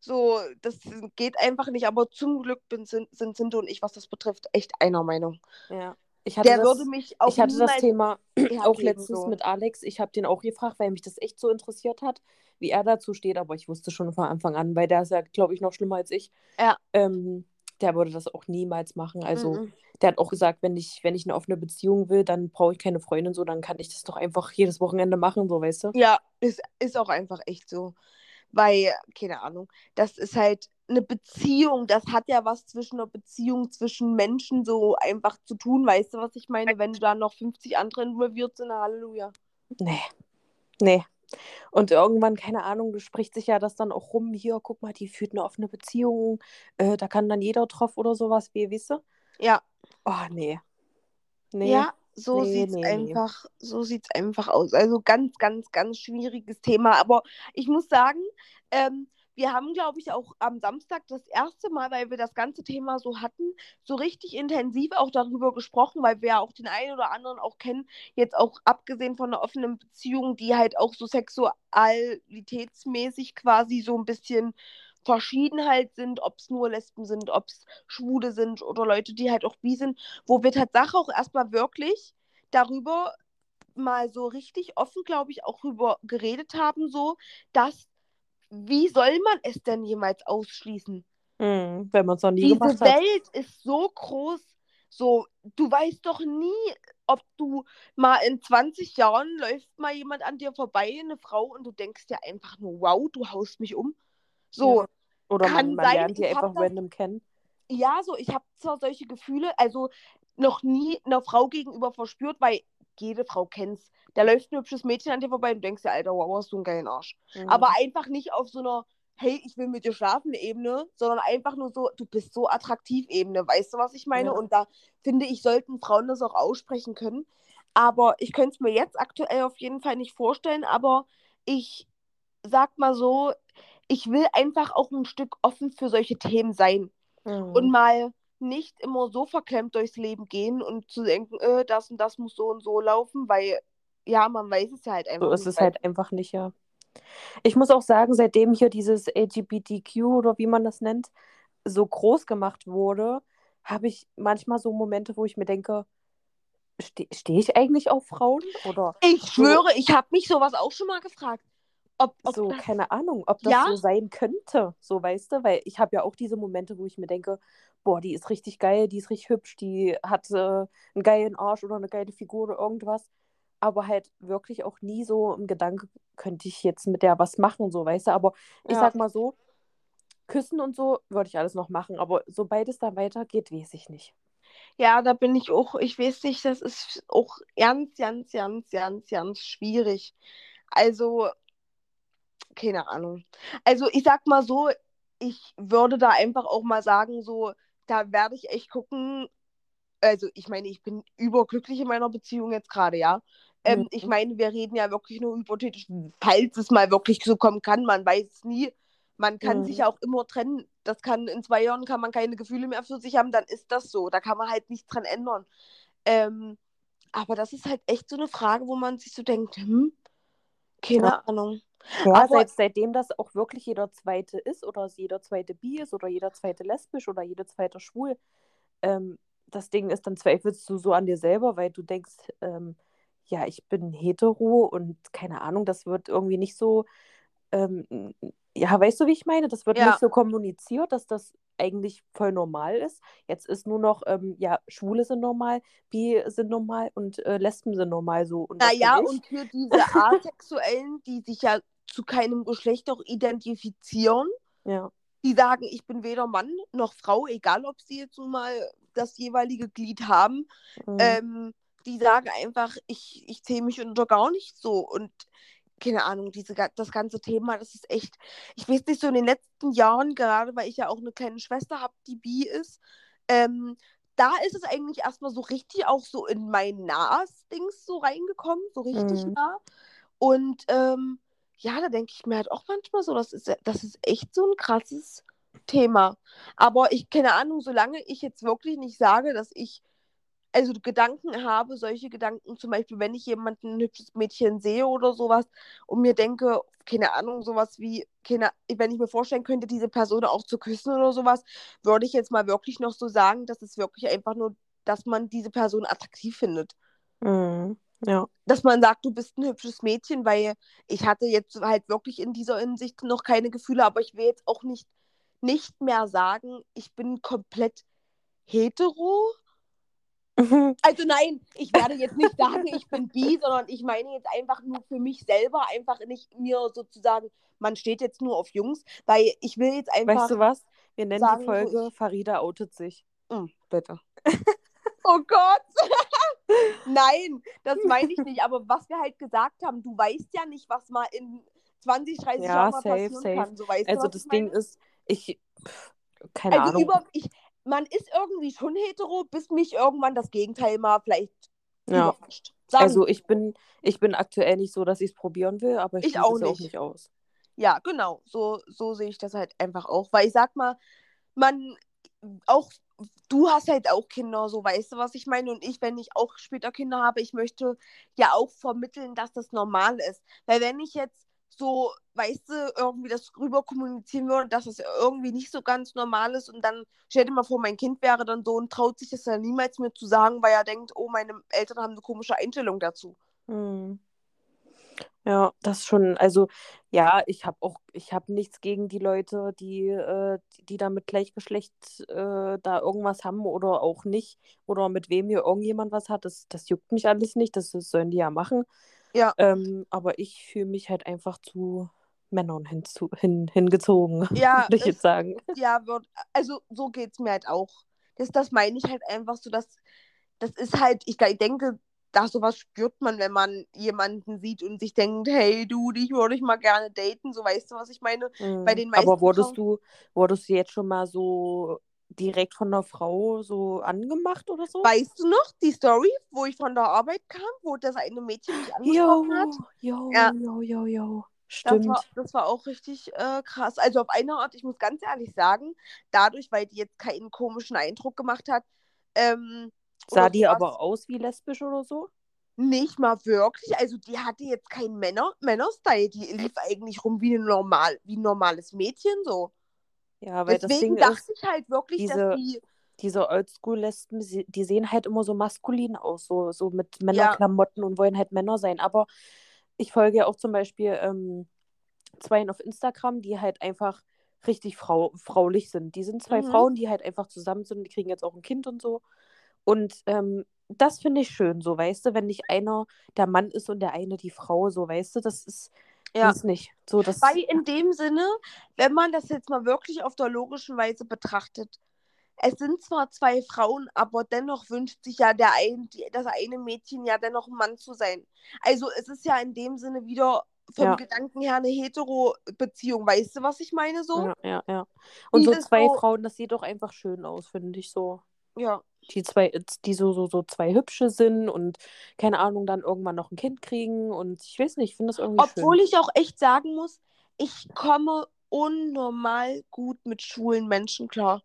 so, das geht einfach nicht, aber zum Glück bin, sind, sind Sinte und ich, was das betrifft, echt einer Meinung. Ja. Ich hatte der das, würde mich auch Ich hatte das Thema auch letztens so. mit Alex. Ich habe den auch gefragt, weil mich das echt so interessiert hat, wie er dazu steht. Aber ich wusste schon von Anfang an, weil der ist ja, glaube ich, noch schlimmer als ich. Ja. Ähm, der würde das auch niemals machen. Also, mhm. der hat auch gesagt, wenn ich, wenn ich eine offene Beziehung will, dann brauche ich keine Freundin so, dann kann ich das doch einfach jedes Wochenende machen, so weißt du? Ja, ist, ist auch einfach echt so. Weil, keine Ahnung, das ist halt eine Beziehung, das hat ja was zwischen einer Beziehung zwischen Menschen so einfach zu tun, weißt du, was ich meine? Wenn da noch 50 andere involviert sind, Halleluja. Nee. Nee, und irgendwann, keine Ahnung, spricht sich ja das dann auch rum, hier, guck mal, die führt eine offene Beziehung, äh, da kann dann jeder drauf oder sowas, wie, weißt du? Ja. Oh, nee. Nee. Ja, so nee, sieht's nee, einfach, nee. so sieht's einfach aus. Also ganz, ganz, ganz schwieriges Thema. Aber ich muss sagen, ähm, wir haben, glaube ich, auch am Samstag das erste Mal, weil wir das ganze Thema so hatten, so richtig intensiv auch darüber gesprochen, weil wir ja auch den einen oder anderen auch kennen, jetzt auch abgesehen von einer offenen Beziehung, die halt auch so sexualitätsmäßig quasi so ein bisschen verschieden halt sind, ob es nur Lesben sind, ob es Schwule sind oder Leute, die halt auch bi sind, wo wir Tatsache auch erstmal wirklich darüber mal so richtig offen, glaube ich, auch darüber geredet haben, so, dass wie soll man es denn jemals ausschließen? Hm, wenn man es noch nie Diese gemacht hat. Diese Welt ist so groß. So, du weißt doch nie, ob du mal in 20 Jahren läuft mal jemand an dir vorbei, eine Frau, und du denkst dir einfach nur, wow, du haust mich um. So. Ja. Oder man, man sein, lernt die einfach das, random kennen. Ja, so, ich habe zwar solche Gefühle, also noch nie einer Frau gegenüber verspürt, weil jede Frau kennt's. Da läuft ein hübsches Mädchen an dir vorbei und denkst dir, Alter, wow, hast du einen geilen Arsch. Mhm. Aber einfach nicht auf so einer, hey, ich will mit dir schlafen Ebene, sondern einfach nur so, du bist so attraktiv Ebene. Weißt du, was ich meine? Ja. Und da finde ich, sollten Frauen das auch aussprechen können. Aber ich könnte es mir jetzt aktuell auf jeden Fall nicht vorstellen, aber ich sag mal so, ich will einfach auch ein Stück offen für solche Themen sein. Mhm. Und mal nicht immer so verklemmt durchs Leben gehen und zu denken, äh, das und das muss so und so laufen, weil ja, man weiß es ja halt einfach so nicht. So ist es halt einfach nicht, ja. Ich muss auch sagen, seitdem hier dieses LGBTQ oder wie man das nennt, so groß gemacht wurde, habe ich manchmal so Momente, wo ich mir denke, stehe steh ich eigentlich auf Frauen? Oder ich schwöre, ich habe mich sowas auch schon mal gefragt. ob, ob so, das, keine Ahnung, ob das Ja? so sein könnte, so weißt du, weil ich habe ja auch diese Momente, wo ich mir denke, boah, die ist richtig geil, die ist richtig hübsch, die hat äh, einen geilen Arsch oder eine geile Figur oder irgendwas, aber halt wirklich auch nie so im Gedanke, könnte ich jetzt mit der was machen, so weißt du, aber ich Ja. sag mal so, küssen und so würde ich alles noch machen, aber sobald es dann weitergeht, weiß ich nicht. Ja, da bin ich auch, ich weiß nicht, das ist auch ganz, ganz, ganz, ganz, ganz schwierig. Also, keine Ahnung. Also, ich sag mal so, ich würde da einfach auch mal sagen, so, da werde ich echt gucken. Also, ich meine, ich bin überglücklich in meiner Beziehung jetzt gerade, ja. Ähm, Mhm. Ich meine, wir reden ja wirklich nur hypothetisch, falls es mal wirklich so kommen kann. Man weiß es nie. Man kann Mhm. sich auch immer trennen. Das kann in zwei Jahren kann man keine Gefühle mehr für sich haben, dann ist das so. Da kann man halt nichts dran ändern. Ähm, aber das ist halt echt so eine Frage, wo man sich so denkt, hm, keine Ja. Ahnung. Ja, Aber- seit, seitdem das auch wirklich jeder Zweite ist oder jeder Zweite bi ist oder jeder Zweite lesbisch oder jeder Zweite schwul, ähm, das Ding ist, dann zweifelst du so an dir selber, weil du denkst, ähm, ja, ich bin hetero und keine Ahnung, das wird irgendwie nicht so, ähm, ja, weißt du, wie ich meine? Das wird Ja. nicht so kommuniziert, dass das eigentlich voll normal ist. Jetzt ist nur noch, ähm, ja, Schwule sind normal, Bi sind normal und äh, Lesben sind normal so. Und Naja, und für diese Asexuellen, die sich ja zu keinem Geschlecht auch identifizieren, Ja. die sagen, ich bin weder Mann noch Frau, egal ob sie jetzt nun mal das jeweilige Glied haben, Mhm. ähm, die sagen einfach, ich, ich zähle mich unter gar nicht so. Und keine Ahnung, diese, das ganze Thema, das ist echt, ich weiß nicht, so in den letzten Jahren, gerade weil ich ja auch eine kleine Schwester habe, die bi ist, ähm, da ist es eigentlich erstmal so richtig auch so in mein Nas-Dings so reingekommen, so richtig Mhm. nah. Und ähm, ja, da denke ich mir halt auch manchmal so, das ist, das ist echt so ein krasses Thema. Aber ich, keine Ahnung, solange ich jetzt wirklich nicht sage, dass ich also Gedanken habe, solche Gedanken, zum Beispiel, wenn ich jemanden ein hübsches Mädchen sehe oder sowas und mir denke, keine Ahnung, sowas wie, keine, wenn ich mir vorstellen könnte, diese Person auch zu küssen oder sowas, würde ich jetzt mal wirklich noch so sagen, dass es wirklich einfach nur, dass man diese Person attraktiv findet. Mhm. Ja. Dass man sagt, du bist ein hübsches Mädchen, weil ich hatte jetzt halt wirklich in dieser Hinsicht noch keine Gefühle, aber ich will jetzt auch nicht, nicht mehr sagen, ich bin komplett hetero. Also nein, ich werde jetzt nicht sagen, ich bin bi, sondern ich meine jetzt einfach nur für mich selber, einfach nicht mir sozusagen, man steht jetzt nur auf Jungs, weil ich will jetzt einfach. Weißt du was? Wir nennen sagen, die Folge ich- Farida outet sich. Hm, bitte. oh Gott! Nein, das meine ich nicht. Aber was wir halt gesagt haben, du weißt ja nicht, was mal in 20, 30 Ja, Jahren passieren safe. kann. So, weißt du, Also was das Ding meine? ist, ich, keine Also Ahnung. über, ich, man ist irgendwie schon hetero, bis mich irgendwann das Gegenteil mal vielleicht Ja. überrascht. Sagen Also ich bin, ich bin aktuell nicht so, dass ich es probieren will, aber ich, Ich auch es ja auch nicht. nicht aus. Ja, genau. So, so sehe ich das halt einfach auch. Weil ich sag mal, man, auch du hast halt auch Kinder, so weißt du, was ich meine? Und ich, wenn ich auch später Kinder habe, ich möchte ja auch vermitteln, dass das normal ist. Weil wenn ich jetzt so, weißt du, irgendwie das rüber kommunizieren würde, dass das irgendwie nicht so ganz normal ist und dann, stell dir mal vor, mein Kind wäre dann so und traut sich das ja niemals mir zu sagen, weil er denkt, oh, meine Eltern haben eine komische Einstellung dazu. Hm. Ja, das schon, also ja, ich habe auch, ich habe nichts gegen die Leute, die, äh, die, die da mit Gleichgeschlecht äh, da irgendwas haben oder auch nicht, oder mit wem hier irgendjemand was hat, das, das juckt mich alles nicht, das, das sollen die ja machen. Ja. Ähm, aber ich fühle mich halt einfach zu Männern hinzu, hin, hingezogen, Ja, würde ich es- jetzt sagen. ja, wird, also so geht es mir halt auch. Das, das meine ich halt einfach so, dass das ist halt, ich, ich denke, da sowas spürt man, wenn man jemanden sieht und sich denkt, hey du, dich würde ich mal gerne daten, so weißt du, was ich meine? Bei den meisten Aber wurdest du, wurdest du jetzt schon mal so direkt von einer Frau so angemacht oder so? Weißt du noch die Story, wo ich von der Arbeit kam, wo das eine Mädchen mich angesprochen hat? jo, Ja. jo, jo, jo. Das Stimmt. war, das war auch richtig äh, krass. Also auf eine Art, ich muss ganz ehrlich sagen, dadurch, weil die jetzt keinen komischen Eindruck gemacht hat, ähm, Sah die aber aus wie lesbisch oder so? Nicht mal wirklich. Also die hatte jetzt keinen Männer Männerstyle. Die lief eigentlich rum wie, ein normal, wie ein normales Mädchen so. Ja, weil das Deswegen Ding dachte ist, ich halt wirklich, diese- dass die. diese Oldschool-Lesben, die sehen halt immer so maskulin aus, so, so mit Männerklamotten und wollen halt Männer sein. Aber ich folge ja auch zum Beispiel ähm, zwei auf Instagram, die halt einfach richtig frau fraulich sind. Die sind zwei mhm. Frauen, die halt einfach zusammen sind, die kriegen jetzt auch ein Kind und so. Und ähm, das finde ich schön, so, weißt du, wenn nicht einer der Mann ist und der eine die Frau, so, weißt du, das ist ja. nicht. So, das Weil in dem Sinne, wenn man das jetzt mal wirklich auf der logischen Weise betrachtet, es sind zwar zwei Frauen, aber dennoch wünscht sich ja der ein, die, das eine Mädchen ja dennoch ein Mann zu sein. Also es ist ja in dem Sinne wieder vom ja. Gedanken her eine Hetero-Beziehung. Weißt du, was ich meine so? Ja, ja, ja. Und so zwei so... Frauen, das sieht doch einfach schön aus, finde ich so. Ja. Die zwei, die so, so, so zwei hübsche sind und keine Ahnung, dann irgendwann noch ein Kind kriegen und ich weiß nicht, ich finde das irgendwie Obwohl schön. ich auch echt sagen muss, ich komme unnormal gut mit schwulen Menschen klar.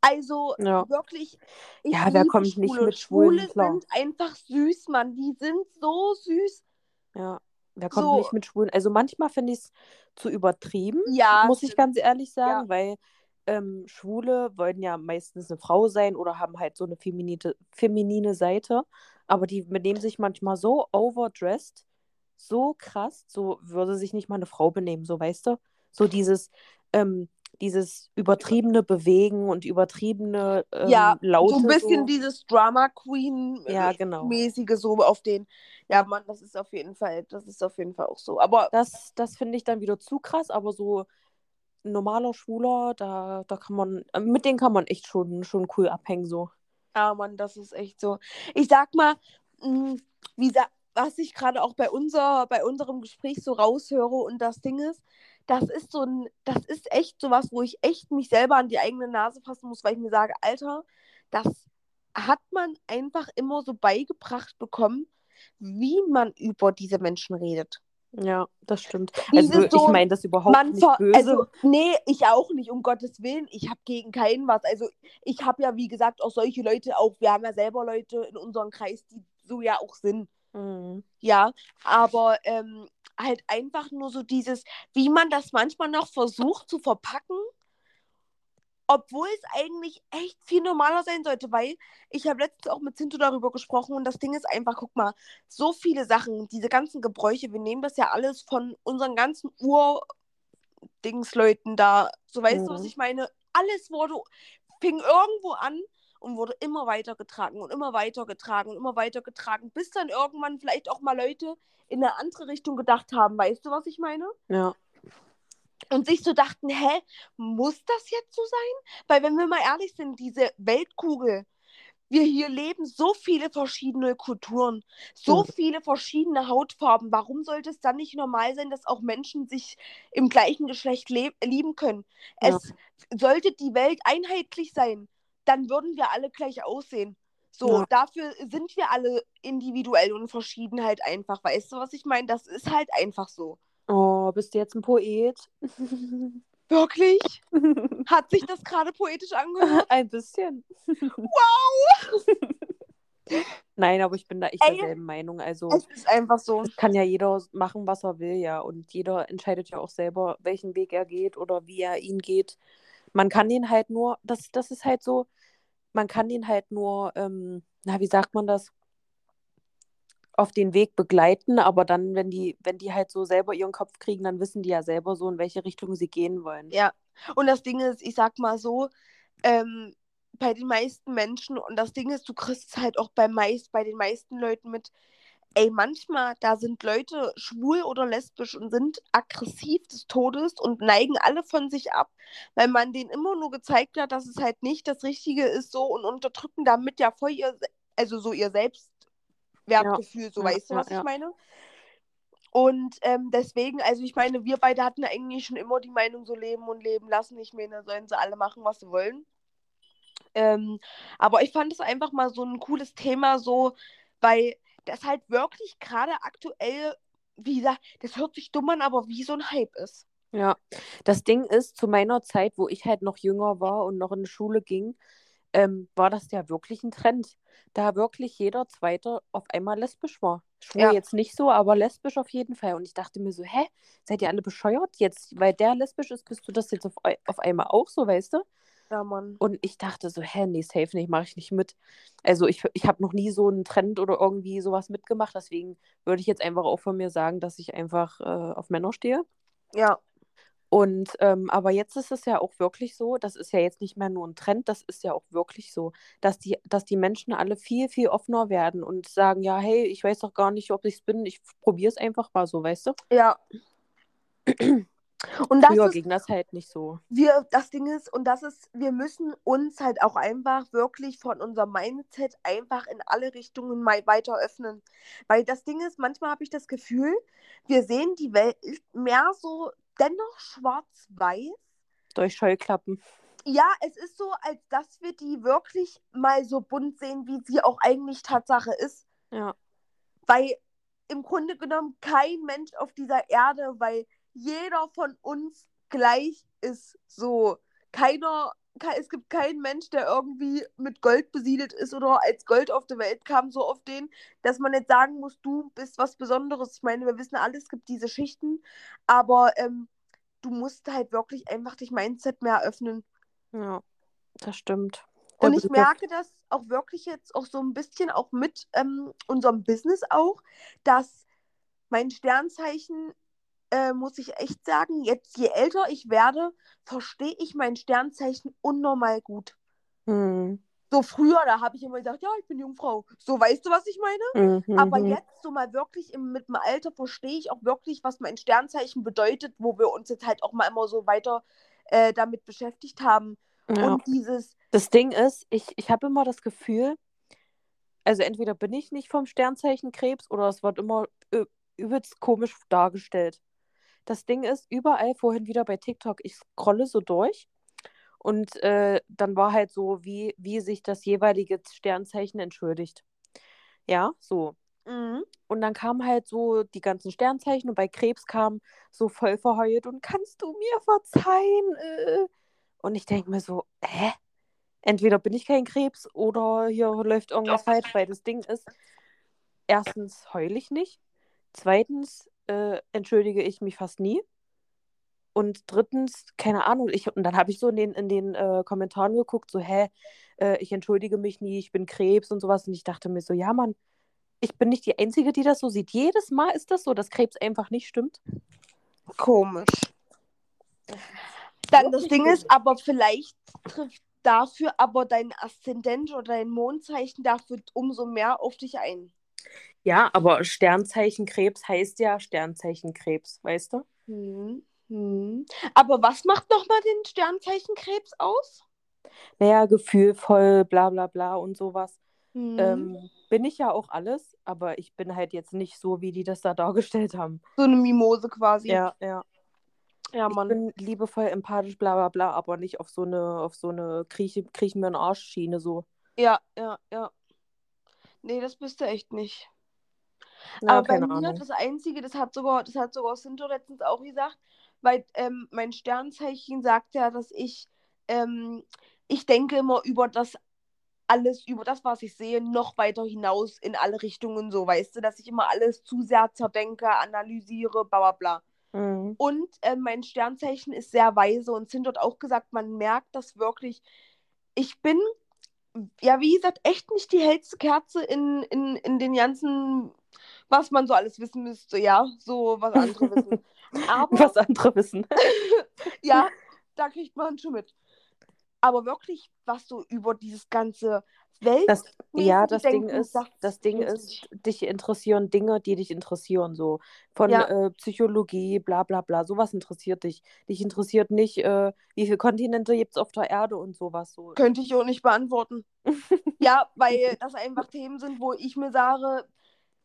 Also ja. wirklich. ja, wer kommt Schwule. nicht mit Schwulen Schwule klar? sind einfach süß, Mann. Die sind so süß. Ja, wer kommt so. nicht mit Schwulen? Also manchmal finde ich es zu übertrieben, ja, muss ich ganz ehrlich sagen, ja. weil ähm, Schwule wollen ja meistens eine Frau sein oder haben halt so eine feminine, feminine Seite. Aber die benehmen sich manchmal so overdressed, so krass, so würde sich nicht mal eine Frau benehmen, so weißt du? So dieses, ähm, dieses übertriebene Bewegen und übertriebene ähm, ja, Laute. So ein bisschen so. dieses Drama Queen ja, genau. mäßige so auf den. Ja, Mann, das ist auf jeden Fall, das ist auf jeden Fall auch so. Aber das, das finde ich dann wieder zu krass, aber so normaler Schwuler, da, da kann man, äh, mit denen kann man echt schon, schon cool abhängen so. Ja, Mann, das ist echt so. Ich sag mal, mh, mm, wie was ich gerade auch bei unser, bei unserem Gespräch so raushöre und das Ding ist, das ist so ein, das ist echt so was, wo ich echt mich selber an die eigene Nase fassen muss, weil ich mir sage, Alter, das hat man einfach immer so beigebracht bekommen, wie man über diese Menschen redet. Ja, das stimmt. also so, ich meine das überhaupt nicht böse. Also, nee, ich auch nicht, um Gottes Willen. Ich habe gegen keinen was. Also ich habe ja, wie gesagt, auch solche Leute, auch wir haben ja selber Leute in unserem Kreis, die so ja auch sind. Mhm. Ja, aber ähm, halt einfach nur so dieses, wie man das manchmal noch versucht zu verpacken, obwohl es eigentlich echt viel normaler sein sollte, weil ich habe letztens auch mit Zinto darüber gesprochen und das Ding ist einfach, guck mal, so viele Sachen, diese ganzen Gebräuche, wir nehmen das ja alles von unseren ganzen Ur-Dingsleuten da, so weißt mhm. du, was mhm. ich meine? Alles wurde, fing irgendwo an und wurde immer weiter getragen und immer weiter getragen und immer weiter getragen, bis dann irgendwann vielleicht auch mal Leute in eine andere Richtung gedacht haben. Weißt du, was ich meine? Ja. Und sich so dachten, hä, muss das jetzt so sein? Weil wenn wir mal ehrlich sind, diese Weltkugel, wir hier leben so viele verschiedene Kulturen, so mhm. viele verschiedene Hautfarben. Warum sollte es dann nicht normal sein, dass auch Menschen sich im gleichen Geschlecht lieben können? Ja. Es sollte die Welt einheitlich sein, dann würden wir alle gleich aussehen. So, ja. dafür sind wir alle individuell und Verschiedenheit einfach. Weißt du, was ich meine? Das ist halt einfach so. Oh, bist du jetzt ein Poet? Wirklich? Hat sich das gerade poetisch angehört? Ein bisschen. Wow! Nein, aber ich bin da echt derselben Meinung. Also, es ist einfach so. Es kann ja jeder machen, was er will, ja. Und jeder entscheidet ja auch selber, welchen Weg er geht oder wie er ihn geht. Man kann ihn halt nur, das, das ist halt so, man kann ihn halt nur, ähm, na, wie sagt man das? Auf den Weg begleiten, aber dann, wenn die, wenn die halt so selber ihren Kopf kriegen, dann wissen die ja selber so, in welche Richtung sie gehen wollen. Ja, und das Ding ist, ich sag mal so, ähm, bei den meisten Menschen, und das Ding ist, du kriegst es halt auch bei, meist, bei den meisten Leuten mit, ey, manchmal, da sind Leute schwul oder lesbisch und sind aggressiv des Todes und neigen alle von sich ab, weil man denen immer nur gezeigt hat, dass es halt nicht das Richtige ist so und unterdrücken damit ja voll ihr, also so ihr Selbstwertgefühl, ja. so ja, weißt du, was ich meine? Und ähm, deswegen, also ich meine, wir beide hatten eigentlich schon immer die Meinung, so leben und leben lassen. Ich meine, sollen sie alle machen, was sie wollen. Ähm, aber ich fand es einfach mal so ein cooles Thema, so, weil das halt wirklich gerade aktuell, wie gesagt, das hört sich dumm an, aber wie so ein Hype ist. Ja, das Ding ist, zu meiner Zeit, wo ich halt noch jünger war und noch in die Schule ging, ähm, war das ja wirklich ein Trend. Da wirklich jeder Zweite auf einmal lesbisch war. Schwul ja. jetzt nicht so, aber lesbisch auf jeden Fall. Und ich dachte mir so, hä, seid ihr alle bescheuert jetzt? Weil der lesbisch ist, bist du das jetzt auf, auf einmal auch so, weißt du? Ja, Mann. Und ich dachte so, hä, nee, safe nicht, mache ich nicht mit. Also ich, ich habe noch nie so einen Trend oder irgendwie sowas mitgemacht, deswegen würde ich jetzt einfach auch von mir sagen, dass ich einfach äh, auf Männer stehe. Ja. Und ähm, aber jetzt ist es ja auch wirklich so, das ist ja jetzt nicht mehr nur ein Trend, das ist ja auch wirklich so, dass die, dass die Menschen alle viel, viel offener werden und sagen, ja, hey, ich weiß doch gar nicht, ob ich es bin, ich probiere es einfach mal so, weißt du? Ja. Und das Früher ist, ging das halt nicht so. wir, das Ding ist, und das ist, wir müssen uns halt auch einfach wirklich von unserem Mindset einfach in alle Richtungen mal weiter öffnen. Weil das Ding ist, manchmal habe ich das Gefühl, wir sehen die Welt mehr so dennoch schwarz-weiß. Durch Scheuklappen. Ja, es ist so, als dass wir die wirklich mal so bunt sehen, wie sie auch eigentlich Tatsache ist. Ja. Weil im Grunde genommen kein Mensch auf dieser Erde, weil jeder von uns gleich ist. So, keiner, ke es gibt keinen Mensch, der irgendwie mit Gold besiedelt ist oder als Gold auf die Welt kam, so auf den, dass man nicht sagen muss, du bist was Besonderes. Ich meine, wir wissen alle, es gibt diese Schichten, aber ähm, du musst halt wirklich einfach dich Mindset mehr öffnen. Ja, das stimmt. Und Der ich Begriff- merke das auch wirklich jetzt auch so ein bisschen auch mit ähm, unserem Business auch, dass mein Sternzeichen, äh, muss ich echt sagen, jetzt je älter ich werde, verstehe ich mein Sternzeichen unnormal gut. Hm. So früher, da habe ich immer gesagt, ja, ich bin Jungfrau. So, weißt du, was ich meine? Mhm. Aber jetzt so mal wirklich im, mit dem Alter verstehe ich auch wirklich, was mein Sternzeichen bedeutet, wo wir uns jetzt halt auch mal immer so weiter äh, damit beschäftigt haben. Ja. Und dieses, Das Ding ist, ich, ich habe immer das Gefühl, also entweder bin ich nicht vom Sternzeichen Krebs oder es wird immer ü- übelst komisch dargestellt. Das Ding ist, überall vorhin wieder bei TikTok, ich scrolle so durch und äh, dann war halt so, wie, wie sich das jeweilige Sternzeichen entschuldigt. Ja, so. mh, Und dann kamen halt so die ganzen Sternzeichen und bei Krebs kam so voll verheult und kannst du mir verzeihen? Äh. Und ich denke mir so, hä? Entweder bin ich kein Krebs oder hier läuft irgendwas falsch, weil das Ding ist, erstens heule ich nicht, zweitens äh, entschuldige ich mich fast nie und drittens, keine Ahnung, ich, und dann habe ich so in den, in den äh, Kommentaren geguckt, so, hä, äh, ich entschuldige mich nie, ich bin Krebs und sowas und ich dachte mir so, ja Mann, ich bin nicht die Einzige, die das so sieht. Jedes Mal ist das so, dass Krebs einfach nicht stimmt. komisch. Dann das Ding ist, aber vielleicht trifft dafür aber dein Aszendent oder dein Mondzeichen dafür umso mehr auf dich ein. Ja, aber Sternzeichen Krebs heißt ja Sternzeichen Krebs, weißt du? Hm, hm. Aber was macht nochmal den Sternzeichen Krebs aus? Naja, gefühlvoll, bla bla bla und sowas. Hm. Ähm, bin ich ja auch alles, aber ich bin halt jetzt nicht so, wie die das da dargestellt haben. so eine Mimose quasi. Ja, ja. ja Ich Mann. bin liebevoll, empathisch, bla bla bla, aber nicht auf so eine, auf so eine Krieche, Kriechen mir in den Arsch-Schiene so. Ja, ja, ja. Nee, das bist du echt nicht. Ja, Aber bei mir, Ahnung. das Einzige, das hat sogar, das hat sogar Sinto letztens auch gesagt, weil ähm, mein Sternzeichen sagt ja, dass ich, ähm, ich denke immer über das alles, über das, was ich sehe, noch weiter hinaus in alle Richtungen, so, weißt du, dass ich immer alles zu sehr zerdenke, analysiere, bla bla bla. Mhm. Und äh, mein Sternzeichen ist sehr weise und Sint hat auch gesagt, man merkt das wirklich. Ich bin, ja, wie gesagt, echt nicht die hellste Kerze in, in, in den ganzen, was man so alles wissen müsste, ja, so was andere wissen. Aber Was andere wissen. ja, da kriegt man schon mit. Aber wirklich, was so über dieses ganze Welt. Das, ja, das Ding ist, das das Ding ist, ich. dich interessieren Dinge, die dich interessieren, so. Von Ja. äh, Psychologie, bla bla bla, sowas interessiert dich. Dich interessiert nicht, äh, wie viele Kontinente gibt es auf der Erde und sowas so. Könnte ich auch nicht beantworten. ja, weil das einfach Themen sind, wo ich mir sage,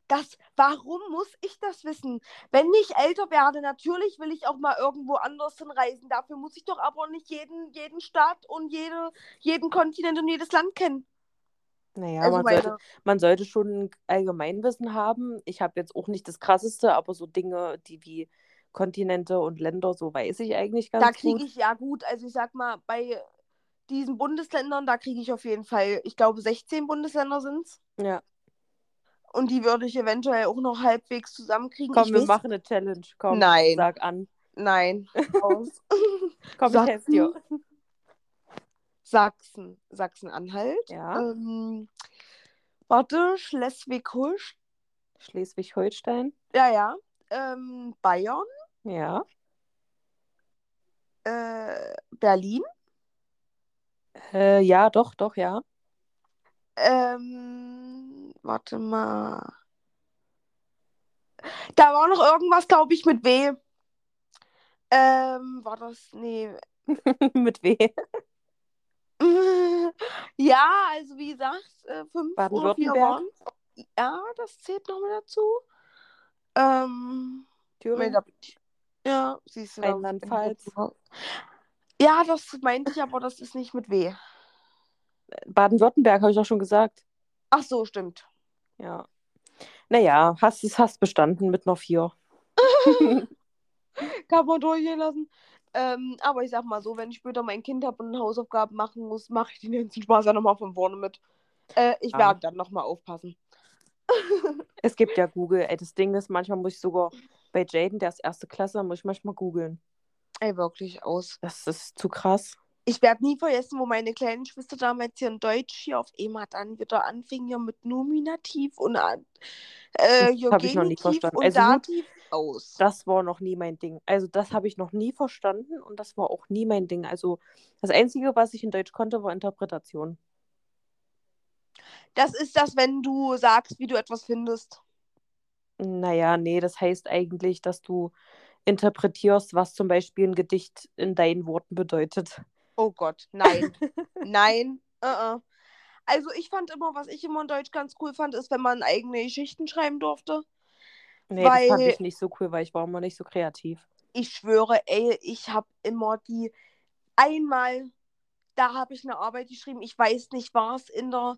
das, warum muss ich das wissen? Wenn ich älter werde, natürlich will ich auch mal irgendwo anders hinreisen. Dafür muss ich doch aber nicht jeden, jeden Staat und jede, jeden Kontinent und jedes Land kennen. Naja, also man, meine, sollte, man sollte schon ein Allgemeinwissen haben. Ich habe jetzt auch nicht das Krasseste, aber so Dinge, die wie Kontinente und Länder, so weiß ich eigentlich ganz da gut. kriege ich ja gut, also ich sag mal, bei diesen Bundesländern, da kriege ich auf jeden Fall, ich glaube 16 Bundesländer sind es. Ja, Und die würde ich eventuell auch noch halbwegs zusammenkriegen. komm, ich wir weiß- machen eine Challenge. Komm, Nein. sag an. Nein. Komm, ich helfe dir. Sachsen. Sachsen-Anhalt. Ja, Ähm, warte, Schleswig-Holstein. Schleswig-Holstein. Ja, ja. Ähm, Bayern. Ja, äh, Berlin. Äh, ja, doch, doch, ja. Ähm, warte mal. Da war noch irgendwas, glaube ich, mit W. Ähm, war das? Nee. mit W. ja, also wie gesagt, äh, fünf waren. Ja, das zählt noch mal dazu. Ähm, Thüringen. Ja, siehst du. Rheinland-Pfalz. Ja, das meinte ich, aber das ist nicht mit W. Baden-Württemberg habe ich doch schon gesagt. Ach so, stimmt. Ja. Naja, hast es hast bestanden mit noch vier. Kann man durchgehen lassen. Ähm, aber ich sag mal so, wenn ich später mein Kind habe und Hausaufgaben machen muss, mache ich den ganzen Spaß ja nochmal von vorne mit. Äh, ich ja. werde dann nochmal aufpassen. es gibt ja Google. Ey, das Ding ist, manchmal muss ich sogar bei Jaden, der ist erste Klasse, muss ich manchmal googeln. Ey, wirklich aus. Das ist zu krass. Ich werde nie vergessen, wo meine kleine Schwester damals hier in Deutsch hier auf EMA dann wieder anfing, hier mit Nominativ und äh, habe ich noch nie verstanden. also Dativ aus. Das war noch nie mein Ding. Also das habe ich noch nie verstanden und das war auch nie mein Ding. Also das Einzige, was ich in Deutsch konnte, war Interpretation. Das ist das, wenn du sagst, wie du etwas findest. Naja, nee, das heißt eigentlich, dass du interpretierst, was zum Beispiel ein Gedicht in deinen Worten bedeutet. Oh Gott, nein. nein. Uh -uh. Also ich fand immer, was ich immer in Deutsch ganz cool fand, ist, wenn man eigene Geschichten schreiben durfte. Nee, weil, das fand ich nicht so cool, weil ich war immer nicht so kreativ. Ich schwöre, ey, ich habe immer die einmal, da habe ich eine Arbeit geschrieben, ich weiß nicht, war es in der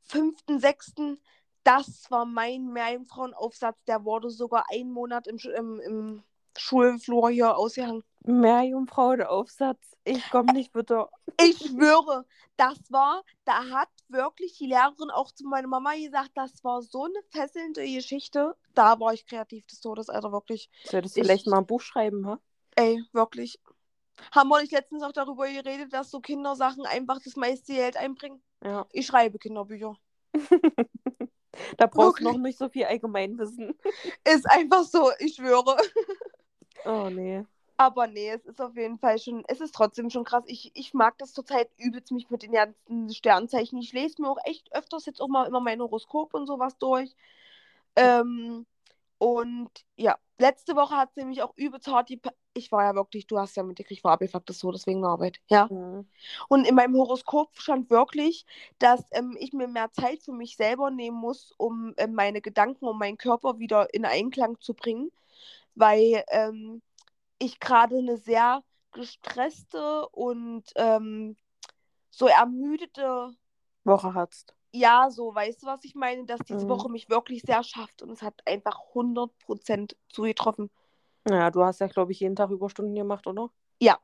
fünften, sechsten, das war mein Meerjungfrauenaufsatz, der wurde sogar einen Monat im, im, im Schulflur hier ausgehangen. Meerjungfrauenaufsatz, ich komme nicht bitte. Ich schwöre, das war, da hat wirklich die Lehrerin auch zu meiner Mama gesagt, das war so eine fesselnde Geschichte. Da war ich kreativ des Todes, also wirklich. Solltest du vielleicht mal ein Buch schreiben, ha? Ey, wirklich. Haben wir nicht letztens auch darüber geredet, dass so Kindersachen einfach das meiste Geld einbringen? Ja. Ich schreibe Kinderbücher. da brauchst du noch nicht so viel Allgemeinwissen. Ist einfach so, ich schwöre. Oh nee. Aber nee, es ist auf jeden Fall schon, es ist trotzdem schon krass. Ich, ich mag das zurzeit übelst mich mit den ganzen Sternzeichen. Ich lese mir auch echt öfters jetzt auch mal immer mein Horoskop und sowas durch. Ähm, und ja, letzte Woche hat sie nämlich auch übelst hart die. Ich war ja wirklich, du hast ja mitgekriegt, ich war Abifuck das so, deswegen Arbeit. Ja. Mhm. Und in meinem Horoskop stand wirklich, dass ähm, ich mir mehr Zeit für mich selber nehmen muss, um ähm, meine Gedanken und meinen Körper wieder in Einklang zu bringen. Weil ähm, ich gerade eine sehr gestresste und ähm, so ermüdete Woche hattest. Ja, so, weißt du, was ich meine? Dass diese mhm. Woche mich wirklich sehr schafft und es hat einfach 100% zugetroffen. Naja, du hast ja, glaube ich, jeden Tag Überstunden gemacht, oder? Ja.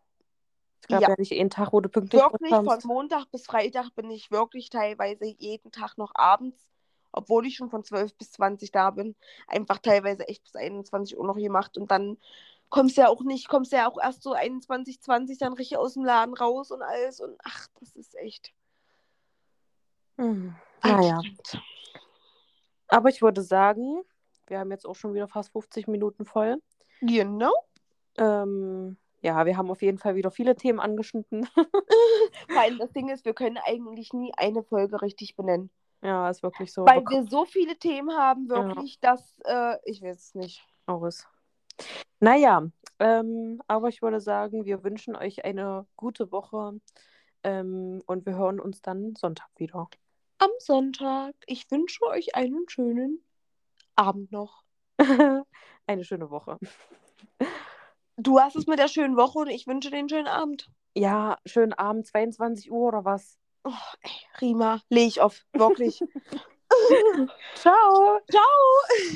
Es gab ja, ja nicht jeden Tag, wo du pünktlich Wirklich, von Montag bis Freitag bin ich wirklich teilweise jeden Tag noch abends, obwohl ich schon von 12 bis 20 da bin, einfach teilweise echt bis 21 Uhr noch gemacht und dann kommst ja auch nicht, kommst ja auch erst so 21, 20 dann richtig aus dem Laden raus und alles. Und ach, das ist echt. Hm. Naja. Aber ich würde sagen, wir haben jetzt auch schon wieder fast 50 Minuten voll. Genau. Ähm, ja, wir haben auf jeden Fall wieder viele Themen angeschnitten. Vor allem das Ding ist, wir können eigentlich nie eine Folge richtig benennen. Ja, ist wirklich so. Weil wir so viele Themen haben, wirklich, ja. dass äh, ich weiß es nicht. Auris. Naja, ähm, aber ich würde sagen, wir wünschen euch eine gute Woche ähm, und wir hören uns dann Sonntag wieder. Am Sonntag. Ich wünsche euch einen schönen Abend noch. eine schöne Woche. Du hast es mit der schönen Woche und ich wünsche den schönen Abend. Ja, schönen Abend, 22 Uhr oder was? Oh, ey, Rima, leg ich auf, wirklich. Ciao. Ciao.